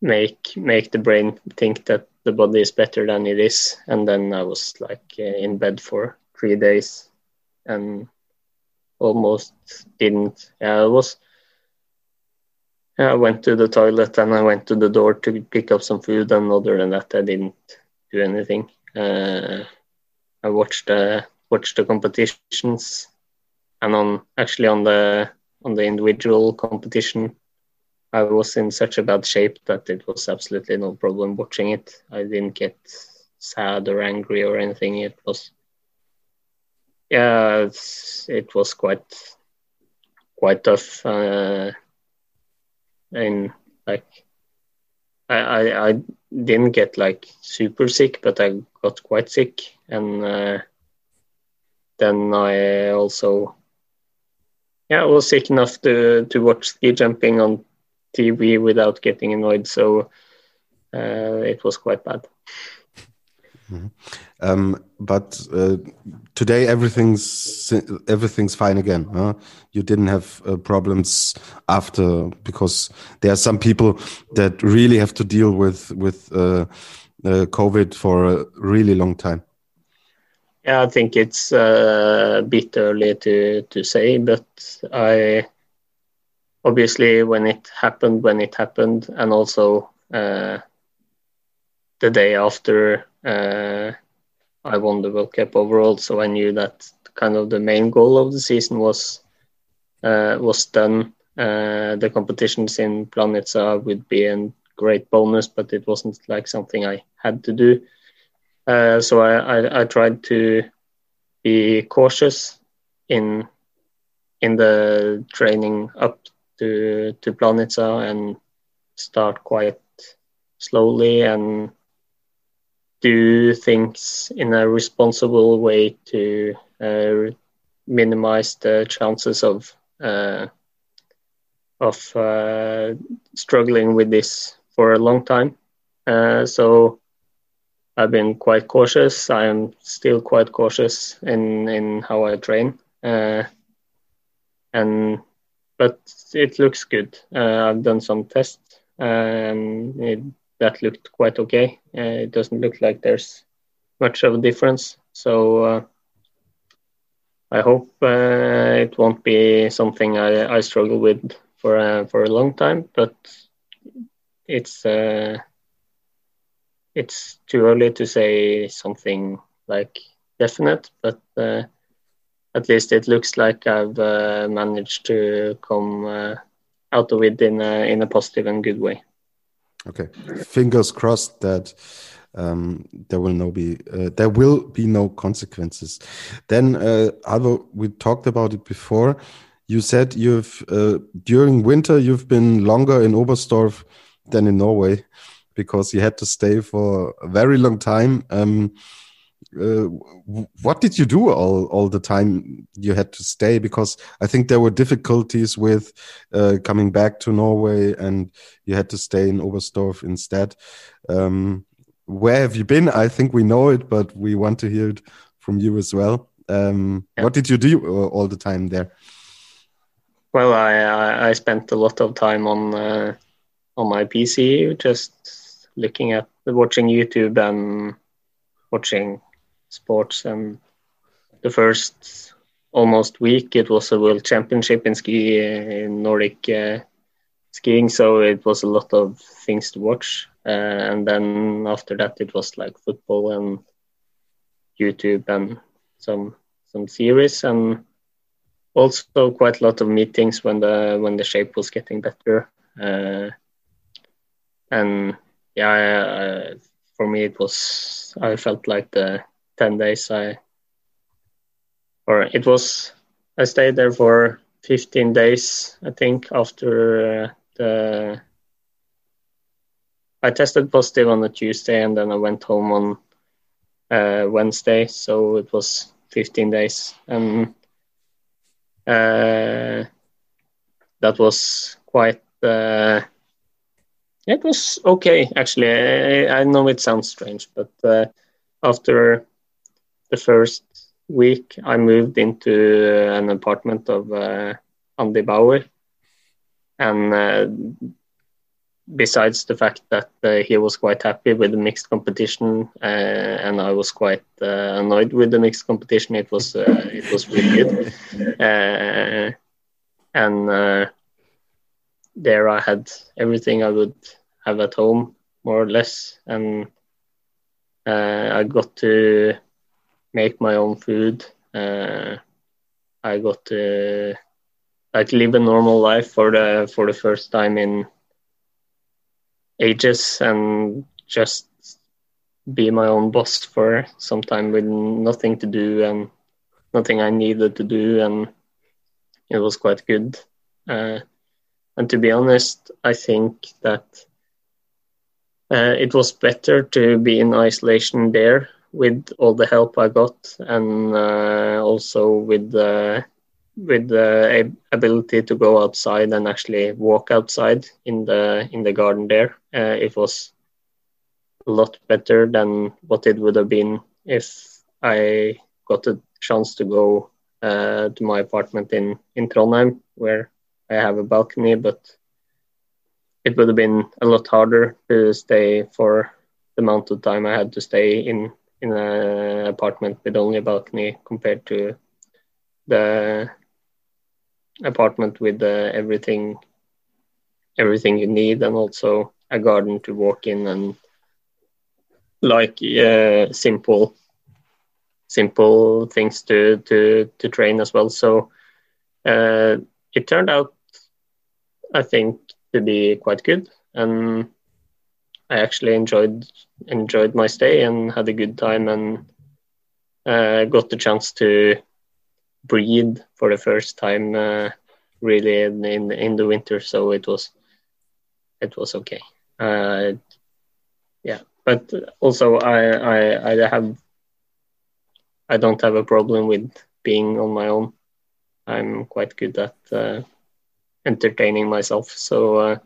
make make the brain think that the body is better than it is. And then I was like uh, in bed for three days and almost didn't. Yeah, I was. I went to the toilet and I went to the door to pick up some food, and other than that, I didn't do anything. Uh, I watched the watched the competitions, and on actually on the on the individual competition, I was in such a bad shape that it was absolutely no problem watching it. I didn't get sad or angry or anything. It was yeah, it was quite quite tough. Uh, and like I, I, I didn't get like super sick, but I got quite sick, and uh, then I also yeah I was sick enough to to watch ski jumping on TV without getting annoyed, so uh, it was quite bad. Mm-hmm. Um, but uh, today everything's everything's fine again. Huh? You didn't have uh, problems after because there are some people that really have to deal with with uh, uh COVID for a really long time. Yeah, I think it's uh, a bit early to to say, but I obviously when it happened, when it happened, and also uh, the day after I won the World Cup overall, so I knew that kind of the main goal of the season was uh, was done. Uh, the competitions in Planica would be a great bonus, but it wasn't like something I had to do. Uh, so I, I, I, tried to be cautious in in the training up to to Planica and start quite slowly and do things in a responsible way to uh, minimize the chances of uh, of uh, struggling with this for a long time. Uh, so I've been quite cautious. I am still quite cautious in in how I train, uh, and but it looks good. Uh, I've done some tests, it that looked quite okay. Uh, it doesn't look like there's much of a difference. So uh, I hope uh, it won't be something I, I struggle with for a, for a long time. But it's it's too early to say something like definite, but uh, at least it looks like I've uh, managed to come uh, out of it in a, in a positive and good way. Okay, fingers crossed that um, there will no be uh, there will be no consequences. Then, uh, Halvor, we talked about it before. You said you've uh, during winter you've been longer in Oberstdorf than in Norway because you had to stay for a very long time. Um, uh, what did you do all all the time you had to stay? Because I think there were difficulties with uh, coming back to Norway, and you had to stay in Oberstdorf instead. Um, where have you been? I think we know it, but we want to hear it from you as well. Um, yeah. What did you do uh, all the time there? Well, I I spent a lot of time on uh, on my PC, just looking at watching YouTube and watching sports. And the first almost week, it was a world championship in ski in Nordic uh, skiing, so it was a lot of things to watch. Uh, and then after that, it was like football and YouTube and some some series and also quite a lot of meetings when the when the shape was getting better. Uh, and yeah, uh, for me it was I felt like the ten days I or it was I stayed there for fifteen days I think after uh, the I tested positive on a Tuesday and then I went home on uh, Wednesday, so it was 15 days, and uh, that was quite. Uh, it was okay actually. I, I, know it sounds strange, but uh, after the first week, I moved into an apartment of uh, Andy Bauer, and uh, besides the fact that uh, he was quite happy with the mixed competition uh, and I was quite uh, annoyed with the mixed competition, it was uh, it was really good. Uh, and uh, there I had everything I would have at home, more or less, and I got to make my own food. I got to like live a normal life for the for the first time in ages and just be my own boss for some time with nothing to do and nothing I needed to do, and it was quite good. Uh, and to be honest, I think that uh, it was better to be in isolation there with all the help I got, and uh, also with the with the ability to go outside and actually walk outside in the in the garden there. Uh, it was a lot better than what it would have been if I got a chance to go uh, to my apartment in in Trondheim, where I have a balcony, but it would have been a lot harder to stay for the amount of time I had to stay in in an apartment with only a balcony compared to the apartment with uh, everything everything you need and also a garden to walk in and like uh, simple simple things to to to train as well. So uh, it turned out i think to be quite good. And i actually enjoyed enjoyed my stay and had a good time and uh, got the chance to breathe for the first time uh, really in, in, in the winter. So it was it was okay. Uh, yeah but also I, I i have i don't have a problem with being on my own. I'm quite good at uh, entertaining myself. So uh,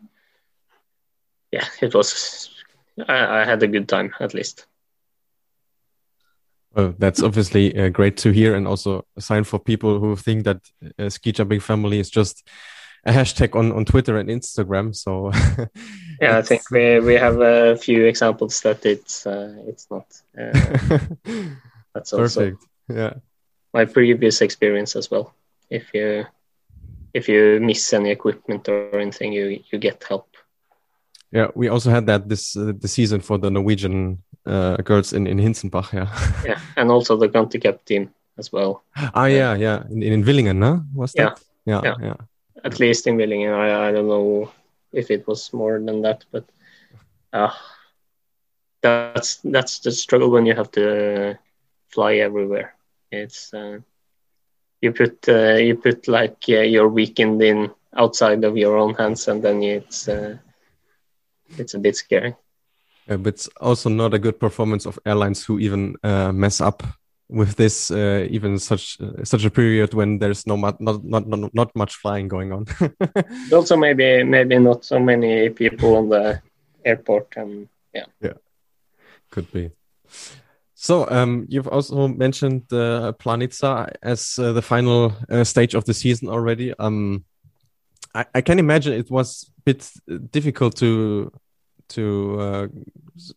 yeah it was I, I had a good time at least well, that's obviously uh, great to hear, and also a sign for people who think that uh, ski jumping family is just a hashtag on, on Twitter and Instagram. So, *laughs* yeah, I think we we have a few examples that it's uh, it's not. *laughs* Uh, that's also perfect. Yeah, my previous experience as well. If you if you miss any equipment or anything, you you get help. Yeah, we also had that this uh, the season for the Norwegian uh, girls in in Hinzenbach. Yeah. *laughs* yeah, and also the Conti Cup team as well. Ah, yeah, yeah, in, in Villingen, no? Was Yeah. that? Yeah, Yeah. yeah. At least in Villingen, I, I don't know if it was more than that, but uh, that's that's the struggle when you have to fly everywhere. It's uh, you put uh, you put like uh, your weekend in outside of your own hands, and then it's uh, it's a bit scary. Yeah, but it's also not a good performance of airlines who even uh, mess up with this, uh, even such uh, such a period when there's no not, not not not much flying going on. *laughs* Also maybe maybe not so many people on the airport, and yeah, yeah. Could be. So, um, you've also mentioned uh, Planica as uh, the final uh, stage of the season already. Um, I, I can imagine it was a bit difficult to to uh,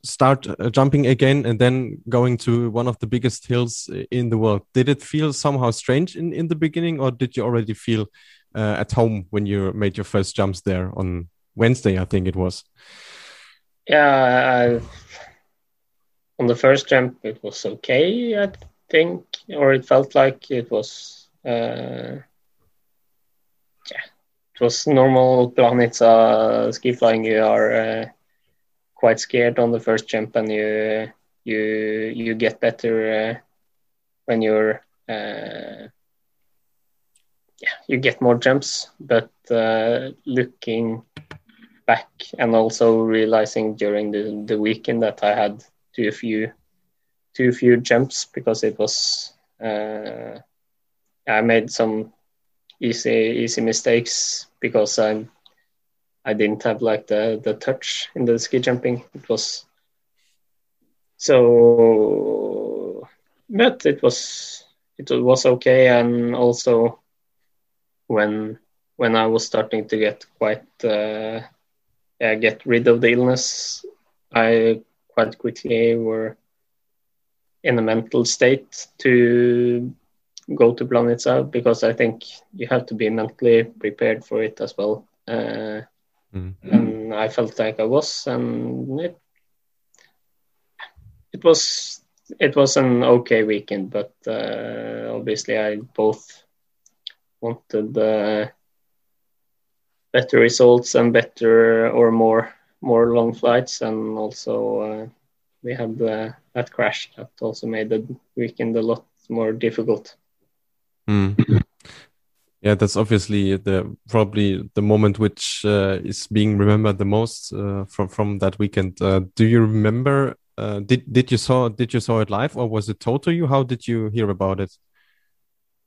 start uh, jumping again and then going to one of the biggest hills in the world. Did it feel somehow strange in, in the beginning, or did you already feel uh, at home when you made your first jumps there on Wednesday? I think it was. Yeah, I, on the first jump it was okay, I think, or it felt like it was. Uh, was normal Planica ski flying. You are uh, quite scared on the first jump, and you you you get better uh, when you're. Uh, yeah, you get more jumps, but uh, looking back and also realizing during the, the weekend that I had too few too few jumps because it was uh, I made some easy easy mistakes because I'm I didn't have like the the touch in the ski jumping. It was so but it was it was okay and also when when I was starting to get quite uh, yeah, get rid of the illness, I quite quickly were in a mental state to go to Planica because I think you have to be mentally prepared for it as well. Uh, Mm. And I felt like I was, and it it was it was an okay weekend, but uh, obviously I both wanted uh, better results and better or more more long flights, and also uh, we had uh, that crash that also made the weekend a lot more difficult. Mm. *clears throat* Yeah, that's obviously the probably the moment which uh, is being remembered the most uh, from from that weekend. Uh, do you remember? Uh, did did you saw did you saw it live or was it told to you? How did you hear about it?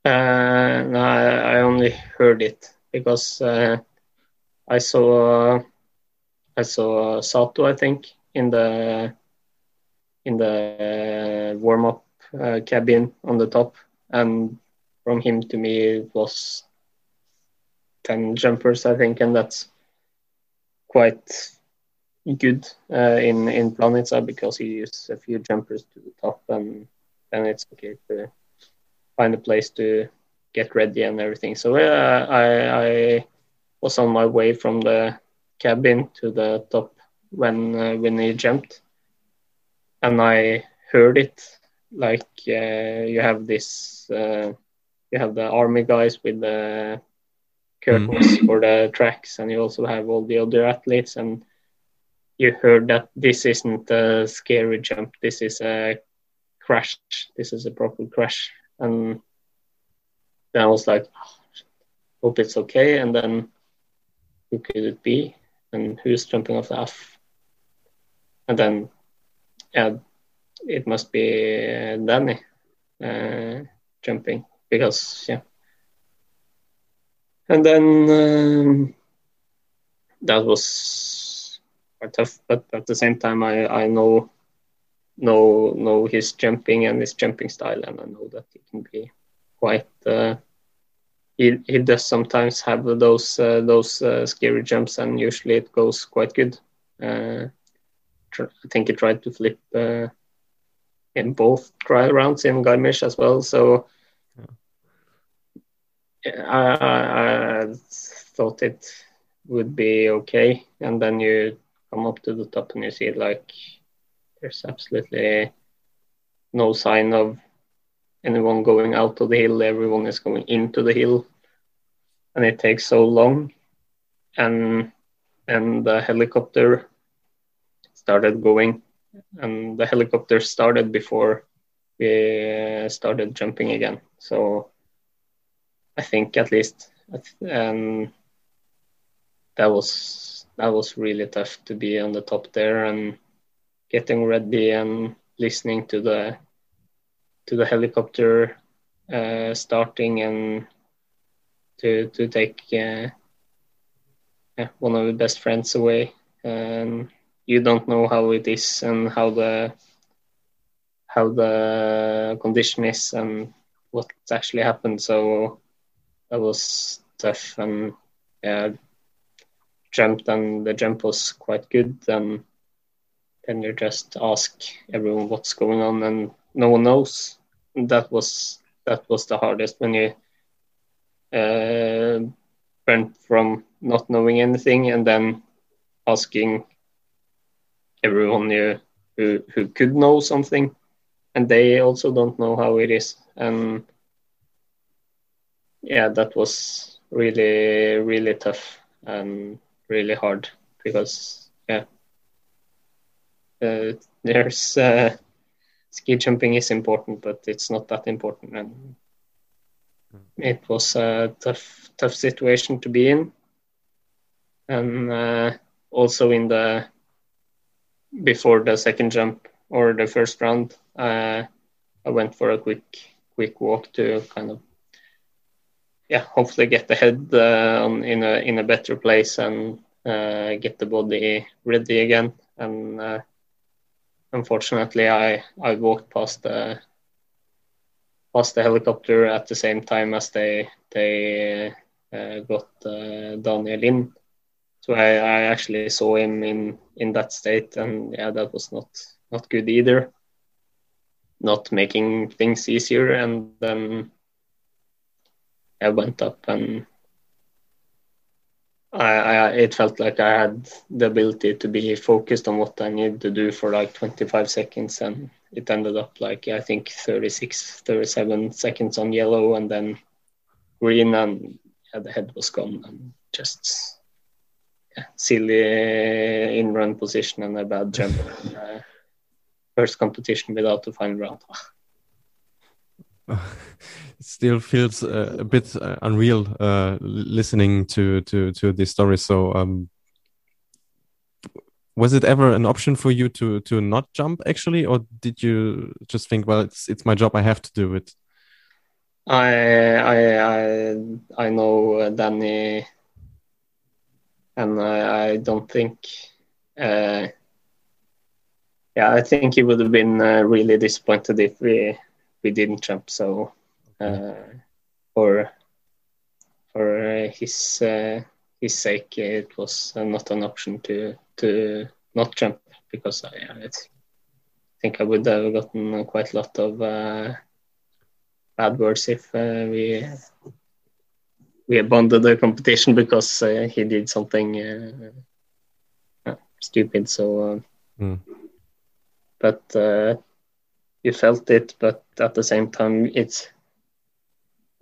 Uh, no, I, I only heard it because uh, I saw I saw Sato, I think, in the in the warm up uh, cabin on the top, and from him to me was ten jumpers, I think, and that's quite good uh, in in Planica because you use a few jumpers to the top, and then it's okay to find a place to get ready and everything. So uh, I, I was on my way from the cabin to the top when uh, when he jumped, and I heard it like uh, you have this uh, you have the army guys with the curtains for the tracks, and you also have all the other athletes and. You heard that this isn't a scary jump. This is a crash. This is a proper crash and then I was like, hope it's okay. And then who could it be? And who's jumping off the F? And then, yeah, it must be Danny uh, jumping because, yeah. And then um, that was quite tough, but at the same time, I, I know know know his jumping and his jumping style, and I know that he can be quite. Uh, he he does sometimes have those uh, those uh, scary jumps, and usually it goes quite good. Uh, I think he tried to flip uh, in both trial rounds in Garmisch as well. So I, I, thought it would be okay, and then you come up to the top and you see like there's absolutely no sign of anyone going out of the hill. Everyone is going into the hill, and it takes so long. And and the helicopter started going, and the helicopter started before we uh, started jumping again. So I think at least, and that was that was really tough to be on the top there and getting ready and listening to the to the helicopter uh, starting and to to take uh, yeah, one of the best friends away. And you don't know how it is and how the how the condition is and what's actually happened. So that was tough and yeah, jumped and the jump was quite good. And then you just ask everyone what's going on and no one knows. That was that was the hardest when you uh, went from not knowing anything and then asking everyone you who who could know something, and they also don't know how it is. And yeah, that was really really tough and really hard because yeah, uh, there's uh, ski jumping is important, but it's not that important, and it was a tough tough situation to be in, and uh, also in the before the second jump or the first round, uh, I went for a quick quick walk to kind of yeah hopefully get the head uh, on, in a in a better place and uh, get the body ready again and uh, unfortunately I I walked past the past the helicopter at the same time as they they uh, got uh, Daniel in so I, I actually saw him in in that state, and yeah, that was not not good either. Not making things easier, and then I went up and I, I, it felt like I had the ability to be focused on what I needed to do for like 25 seconds, and it ended up like I think 36, 37 seconds on yellow, and then green, and yeah, the head was gone, and just yeah, silly in run position and a bad jump. *laughs* uh, first competition without the final round. *laughs* it *laughs* still feels uh, a bit uh, unreal uh, listening to to to this story. So, um, was it ever an option for you to to not jump actually, or did you just think, well, it's it's my job, I have to do it? I I I I know Danny and I, I don't think. Uh, yeah, I think he would have been uh, really disappointed if we we didn't jump. So, uh, for for his uh, his sake, it was not an option to to not jump because I, I think I would have gotten quite a lot of uh, bad words if uh, we we abandoned the competition because uh, he did something uh, uh stupid. So, mm. but uh, you felt it, but at the same time, it's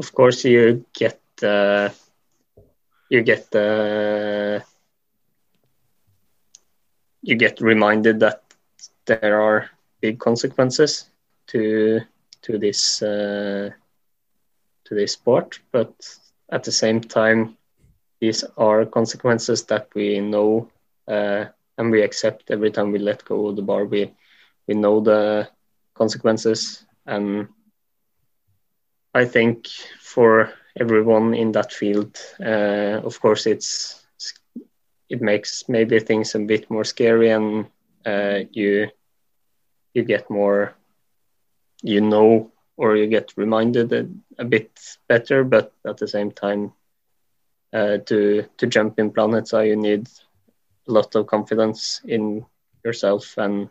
of course you get uh, you get you get reminded that there are big consequences to to this to this sport, but at the same time, these are consequences that we know uh, and we accept every time we let go of the bar. We we know the consequences, and I think for everyone in that field, uh, of course, it's it makes maybe things a bit more scary, and uh, you you get more, you know or you get reminded a, a bit better. But at the same time, uh, to to jump in Planica, you need a lot of confidence in yourself, and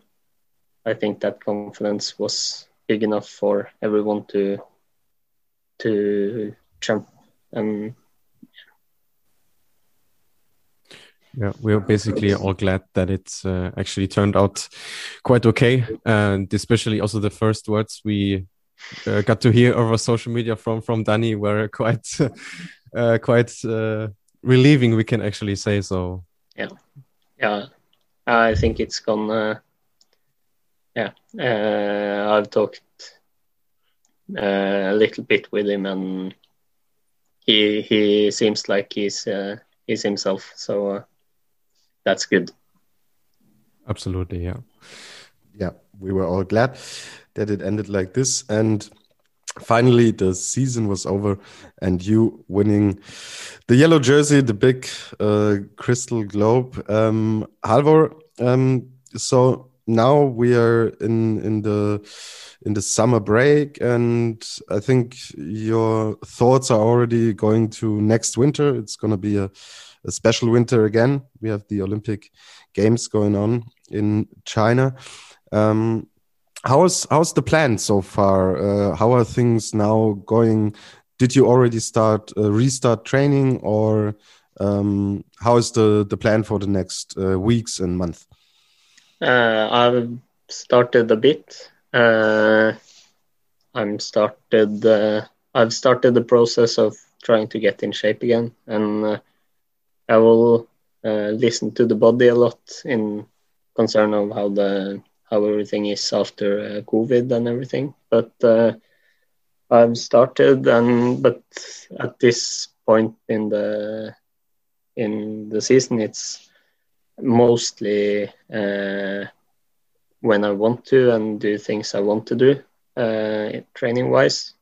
I think that confidence was big enough for everyone to to jump and Yeah, we're basically all glad that it's uh, actually turned out quite okay, and especially also the first words we uh, got to hear over social media from from Danny were *laughs* quite uh, quite uh, relieving. We can actually say so. Yeah, yeah, I think it's gone. Uh, uh, I've talked a little bit with him, and he he seems like he's he's himself. So that's good. Absolutely, yeah. Yeah, we were all glad that it ended like this. And finally, the season was over, and you winning the yellow jersey, the big uh, crystal globe. Um, Halvor, um, so now we are in in the in the summer break and i think your thoughts are already going to next winter it's going to be a a special winter again. We have the Olympic Games going on in China. Um, how's how's the plan so far? Uh, how are things now going? Did you already start uh, restart training, or um, how is the the plan for the next uh, weeks and month? Uh, I've started a bit. Uh, I'm started. Uh, I've started the process of trying to get in shape again, and I will listen to the body a lot in concern of how the how everything is after uh, COVID and everything. But uh, I've started, and but at this point in the in the season, it's mostly uh, when I want to and do things I want to do, uh, training wise.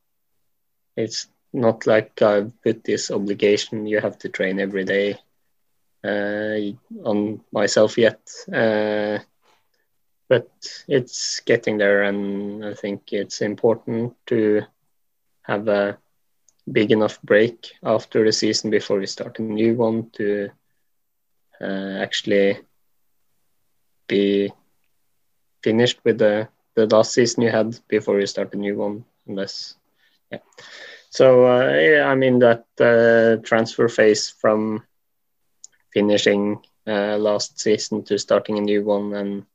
It's not like I've put this obligation you have to train every day uh, on myself yet. Uh, but it's getting there, and I think it's important to have a big enough break after the season before we start a new one to actually be finished with the, the last season you had before you start a new one unless yeah. So uh, yeah, i'm in that uh, transfer phase from finishing uh, last season to starting a new one and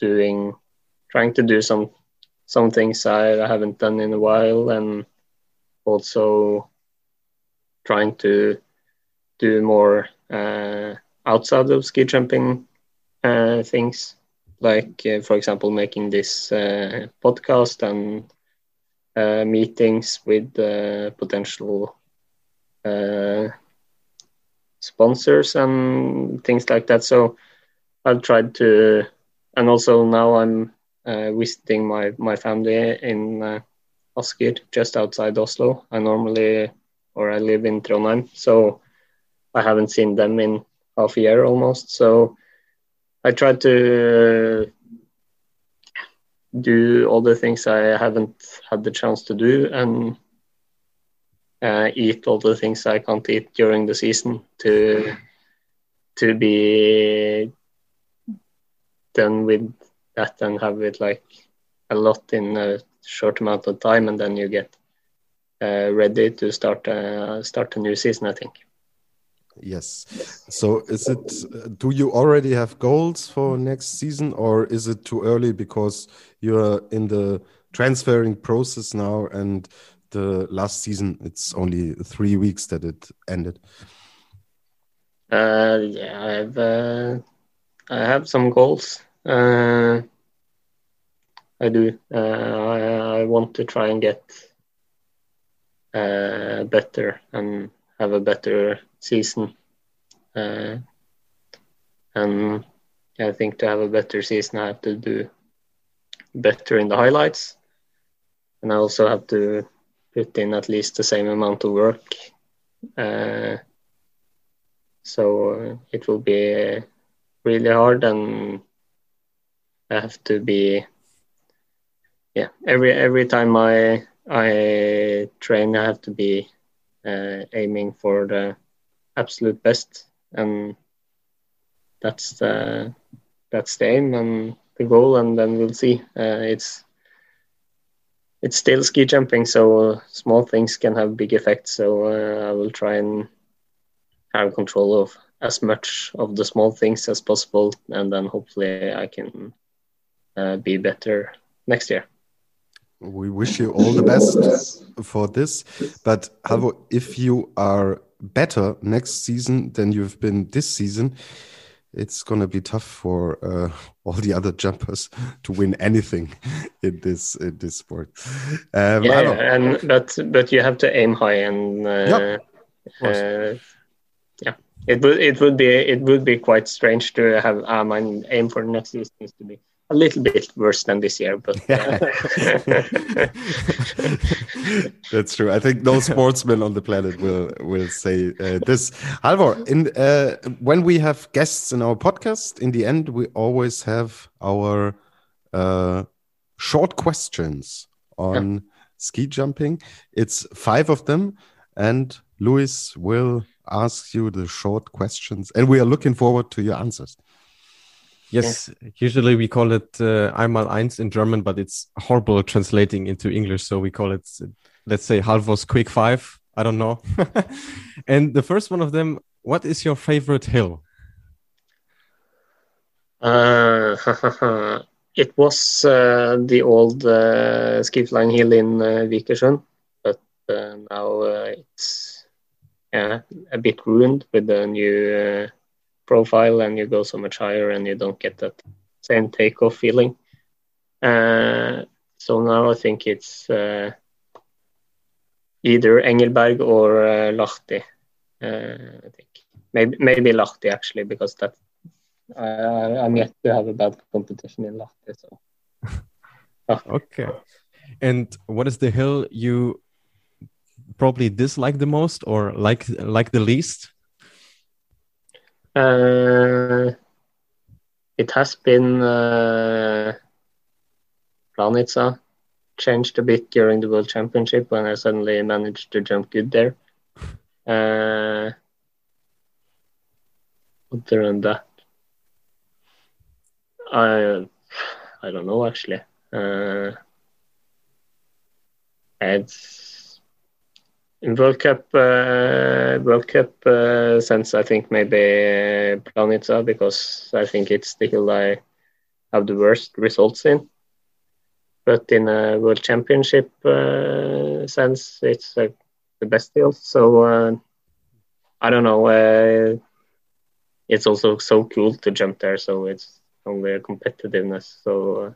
doing trying to do some some things I haven't done in a while and also trying to do more uh, outside of ski jumping uh, things like uh, for example making this uh, podcast and uh, meetings with potential sponsors and things like that. So I've tried to, and also now I'm uh, visiting my my family in uh, just outside Oslo. I normally, or I live in Trondheim, so I haven't seen them in half a year almost. So I try to do all the things I haven't had the chance to do and uh, eat all the things I can't eat during the season to to be done with that and have it like a lot in a short amount of time, and then you get uh, ready to start uh, start a new season. I think. Yes. So, is it? Do you already have goals for next season, or is it too early because you're in the transferring process now and the last season it's only three weeks that it ended uh, yeah i have uh, i have some goals uh, i do uh, I, I, want to try and get uh, better and have a better season uh, and i think to have a better season i have to do better in the highlights and i also have to put in at least the same amount of work. Uh, so it will be really hard, and I have to be. Yeah, every every time I I train, I have to be aiming for the absolute best, and that's the that's the aim and the goal, and then we'll see. Uh, it's it's still ski jumping, so small things can have big effects. So uh, I will try and have control of as much of the small things as possible, and then hopefully I can uh, be better next year. We wish you all the best for this. But Halvor, if you are better next season than you've been this season, it's going to be tough for uh, all the other jumpers to win anything in this in this sport. Um, yeah, and but but you have to aim high and uh, uh, yeah, it would it would be it would be quite strange to have um, an aim for next season is to be a little bit worse than this year, but uh... *laughs* that's true. I think no *laughs* sportsman on the planet will will say uh, this. Halvor, in uh, when we have guests in our podcast, in the end, we always have our uh, short questions on yeah. ski jumping. It's five of them, and Louis will ask you the short questions, and we are looking forward to your answers. Yes, yeah. usually we call it uh, einmal eins in German, but it's horrible translating into English. So we call it, let's say, Halvor's Quick Five. I don't know. *laughs* and the first one of them, what is your favorite hill? Uh, *laughs* it was uh, the old uh, ski flying hill in uh, Vikersund, but uh, now uh, it's yeah, a bit ruined with the new uh, profile and you go so much higher and you don't get that same takeoff feeling. Uh, so now I think it's uh, either Engelberg or uh, Lahti. Uh, I think maybe maybe Lahti actually because that I, I'm yet to have a bad competition in Lahti. So *laughs* okay. And what is the hill you probably dislike the most or like like the least? Uh, it has been uh, Planica changed a bit during the World Championship when I suddenly managed to jump good there. Uh, other than that, I I don't know actually. Uh, it's in World Cup, uh, World Cup uh, sense, I think maybe uh, Planica because I think it's the hill I have the worst results in. But in a World Championship uh, sense, it's uh, the best hill. So uh, I don't know. Uh, it's also so cool to jump there, so it's only a competitiveness. So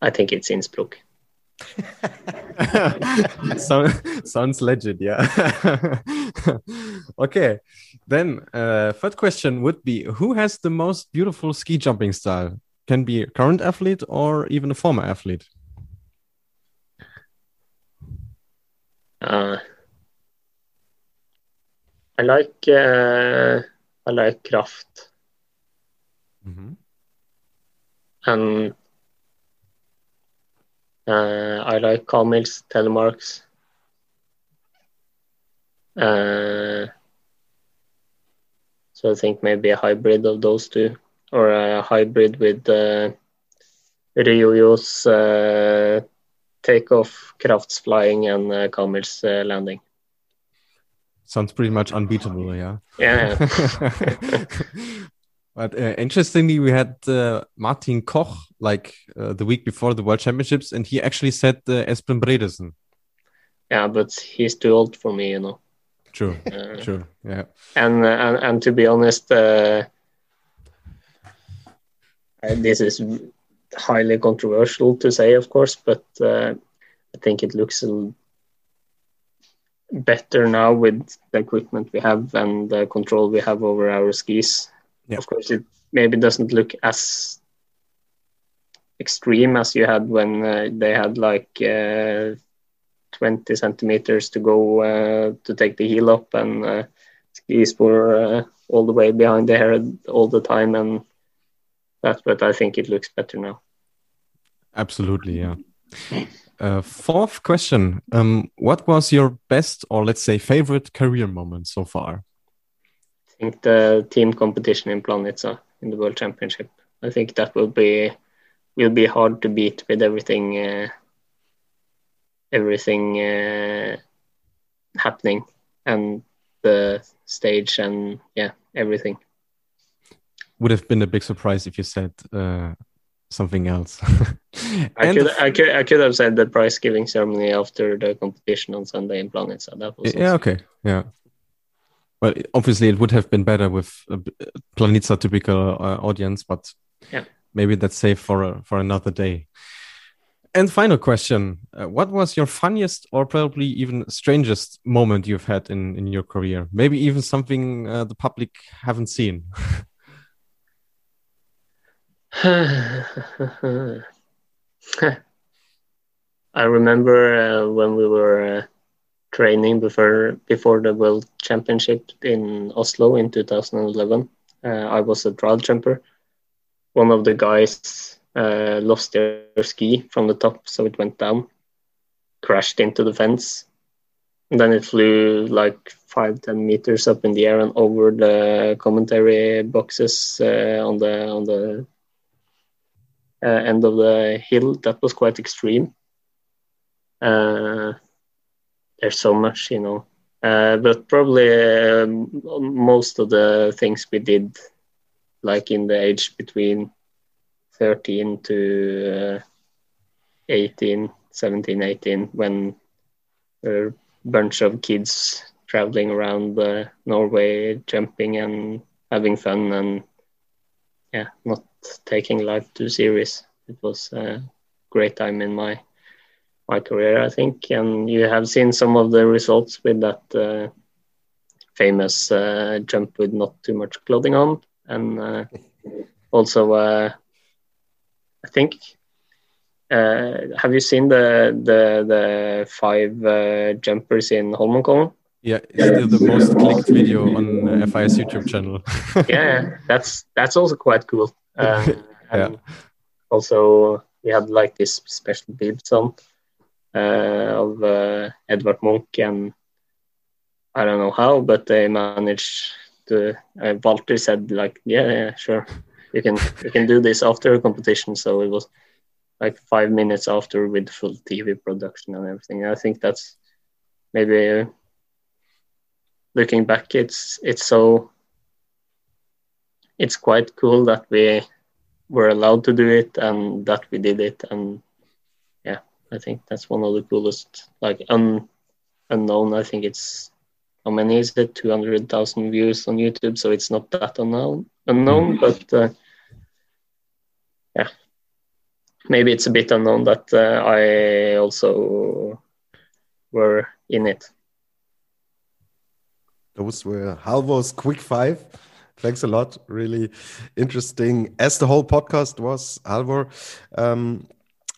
I think it's Innsbruck. *laughs* so, sounds legit, yeah. *laughs* okay, then uh, third question would be: Who has the most beautiful ski jumping style? Can be a current athlete or even a former athlete. Uh, I like uh, I like Kraft, mm -hmm. and uh, I like Kamil's telemarks. Uh, so I think maybe a hybrid of those two, or a hybrid with uh, Ryoyu's uh, takeoff, Kraft's flying, and uh, Kamil's uh, landing. Sounds pretty much unbeatable, yeah. Yeah. *laughs* But uh, interestingly, we had uh, Martin Koch like uh, the week before the World Championships, and he actually said uh, Espen Bredesen. Yeah, but he's too old for me, you know. True, *laughs* uh, true, yeah. And, uh, and and to be honest, uh, this is highly controversial to say, of course, but I think it looks better now with the equipment we have and the control we have over our skis yeah. Of course, it maybe doesn't look as extreme as you had when uh, they had like uh, 20 centimeters to go uh, to take the heel up and uh, skis were uh, all the way behind the head all the time and that but i think it looks better now. Absolutely yeah. Uh, fourth question. Um, what was your best or let's say favorite career moment so far? I think the team competition in Planica in the World Championship. I think that will be will be hard to beat with everything uh, everything uh, happening and the stage and yeah everything. Would have been a big surprise if you said uh, something else. *laughs* I could, I could I could have said the prize giving ceremony after the competition on Sunday in Planica so that was yeah okay yeah. Well obviously it would have been better with a Planica typical uh, audience but yeah maybe that's safe for a, for another day and final question uh, what was your funniest or probably even strangest moment you've had in in your career maybe even something uh, the public haven't seen *laughs* I remember uh, when we were uh, training before before the World Championship in Oslo in 2011. Uh, I was a trial jumper. One of the guys uh, lost their ski from the top, so it went down, crashed into the fence, and then it flew like five ten meters up in the air and over the commentary boxes uh, on the on the uh, end of the hill. That was quite extreme. Uh, there's so much, you know. Uh, but probably most of the things we did, like in the age between 13 to 18, 17, 18, when a bunch of kids traveling around uh, Norway, jumping and having fun, and yeah, not taking life too serious. It was a great time in my my career, I think, and you have seen some of the results with that uh, famous uh, jump with not too much clothing on, and uh, also uh, I think. Uh, have you seen the the the five uh, jumpers in Holmenkollen? Yeah, it's still the most clicked video on FIS YouTube channel. *laughs* yeah, that's that's also quite cool. *laughs* Um, yeah. Also, we had like this special bibs on uh, of uh, Edvard Munch, and I don't know how, but they managed. Uh, Walter said like, yeah, yeah, sure, you can you can do this after a competition. So it was like five minutes after with full TV production and everything. I think that's maybe looking back, it's it's so it's quite cool that we were allowed to do it and that we did it and yeah i think that's one of the coolest like un, unknown i think it's how many is it 200000 views on youtube so it's not that unknown unknown mm-hmm. but uh, yeah maybe it's a bit unknown that uh, i also were in it those were halvor's quick five Thanks a lot. Really interesting, as the whole podcast was, Halvor. Um,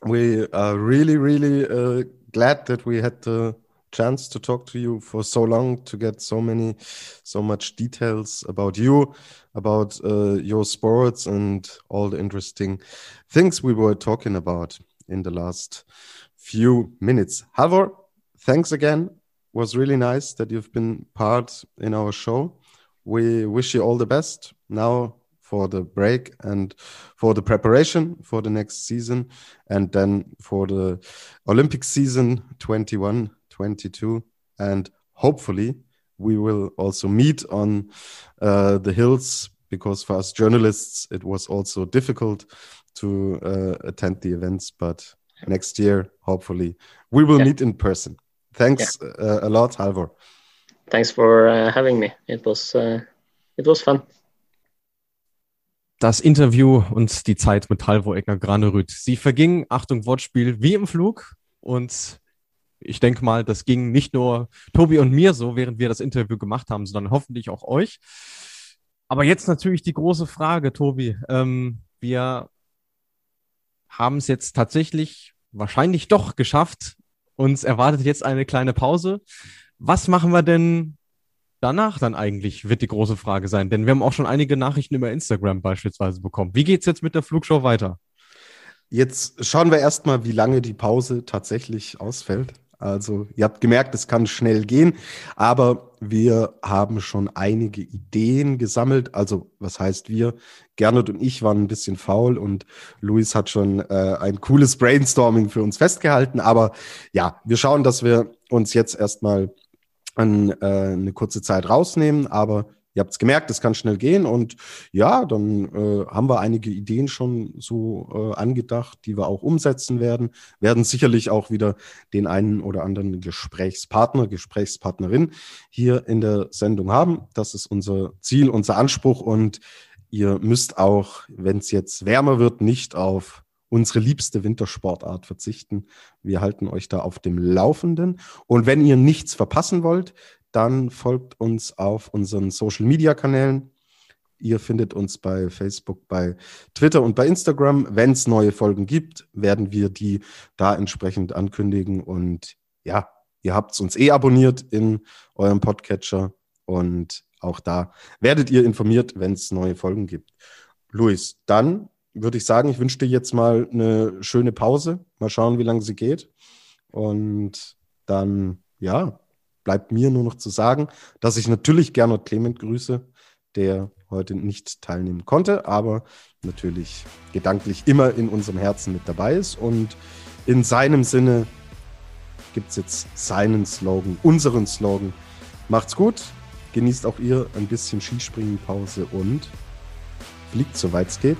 we are really, really uh, glad that we had the chance to talk to you for so long to get so many, so much details about you, about uh, your sports, and all the interesting things we were talking about in the last few minutes. Halvor, thanks again. Was really nice that you've been part in our show we wish you all the best now for the break and for the preparation for the next season and then for the Olympic season 21 22 and hopefully we will also meet on uh, the hills because for us journalists it was also difficult to uh, attend the events but next year hopefully we will yeah. meet in person thanks yeah. uh, a lot halvor thanks for uh, having me. It was uh, it was fun. Das Interview und die Zeit mit Halvor Egner Granerud. Sie verging, Achtung, Wortspiel, wie im Flug. Und ich denke mal, das ging nicht nur Tobi und mir so, während wir das Interview gemacht haben, sondern hoffentlich auch euch. Aber jetzt natürlich die große Frage, Tobi. Ähm, wir haben es jetzt tatsächlich wahrscheinlich doch geschafft. Uns erwartet jetzt eine kleine Pause. Was machen wir denn danach dann eigentlich, wird die große Frage sein? Denn wir haben auch schon einige Nachrichten über Instagram beispielsweise bekommen. Wie geht es jetzt mit der Flugshow weiter? Jetzt schauen wir erstmal, wie lange die Pause tatsächlich ausfällt. Also, ihr habt gemerkt, es kann schnell gehen, aber wir haben schon einige Ideen gesammelt. Also, was heißt wir? Gernot und ich waren ein bisschen faul und Luis hat schon äh, ein cooles Brainstorming für uns festgehalten. Aber ja, wir schauen, dass wir uns jetzt erstmal an, äh, eine kurze Zeit rausnehmen. Aber Ihr habt es gemerkt, es kann schnell gehen und ja, dann äh, haben wir einige Ideen schon so äh, angedacht, die wir auch umsetzen werden. Werden sicherlich auch wieder den einen oder anderen Gesprächspartner, Gesprächspartnerin hier in der Sendung haben. Das ist unser Ziel, unser Anspruch und ihr müsst auch, wenn es jetzt wärmer wird, nicht auf unsere liebste Wintersportart verzichten. Wir halten euch da auf dem Laufenden. Und wenn ihr nichts verpassen wollt, dann folgt uns auf unseren Social Media Kanälen. Ihr findet uns bei Facebook, bei Twitter und bei Instagram. Wenn es neue Folgen gibt, werden wir die da entsprechend ankündigen. Und ja, ihr habt uns eh abonniert in eurem Podcatcher. Und auch da werdet ihr informiert, wenn es neue Folgen gibt. Luis, dann würde ich sagen, ich wünsche dir jetzt mal eine schöne Pause. Mal schauen, wie lange sie geht. Und dann, ja, bleibt mir nur noch zu sagen, dass ich natürlich Gernot Clement grüße, der heute nicht teilnehmen konnte, aber natürlich gedanklich immer in unserem Herzen mit dabei ist. Und in seinem Sinne gibt es jetzt seinen Slogan, unseren Slogan. Macht's gut, genießt auch ihr ein bisschen Skispringenpause und fliegt, soweit es geht.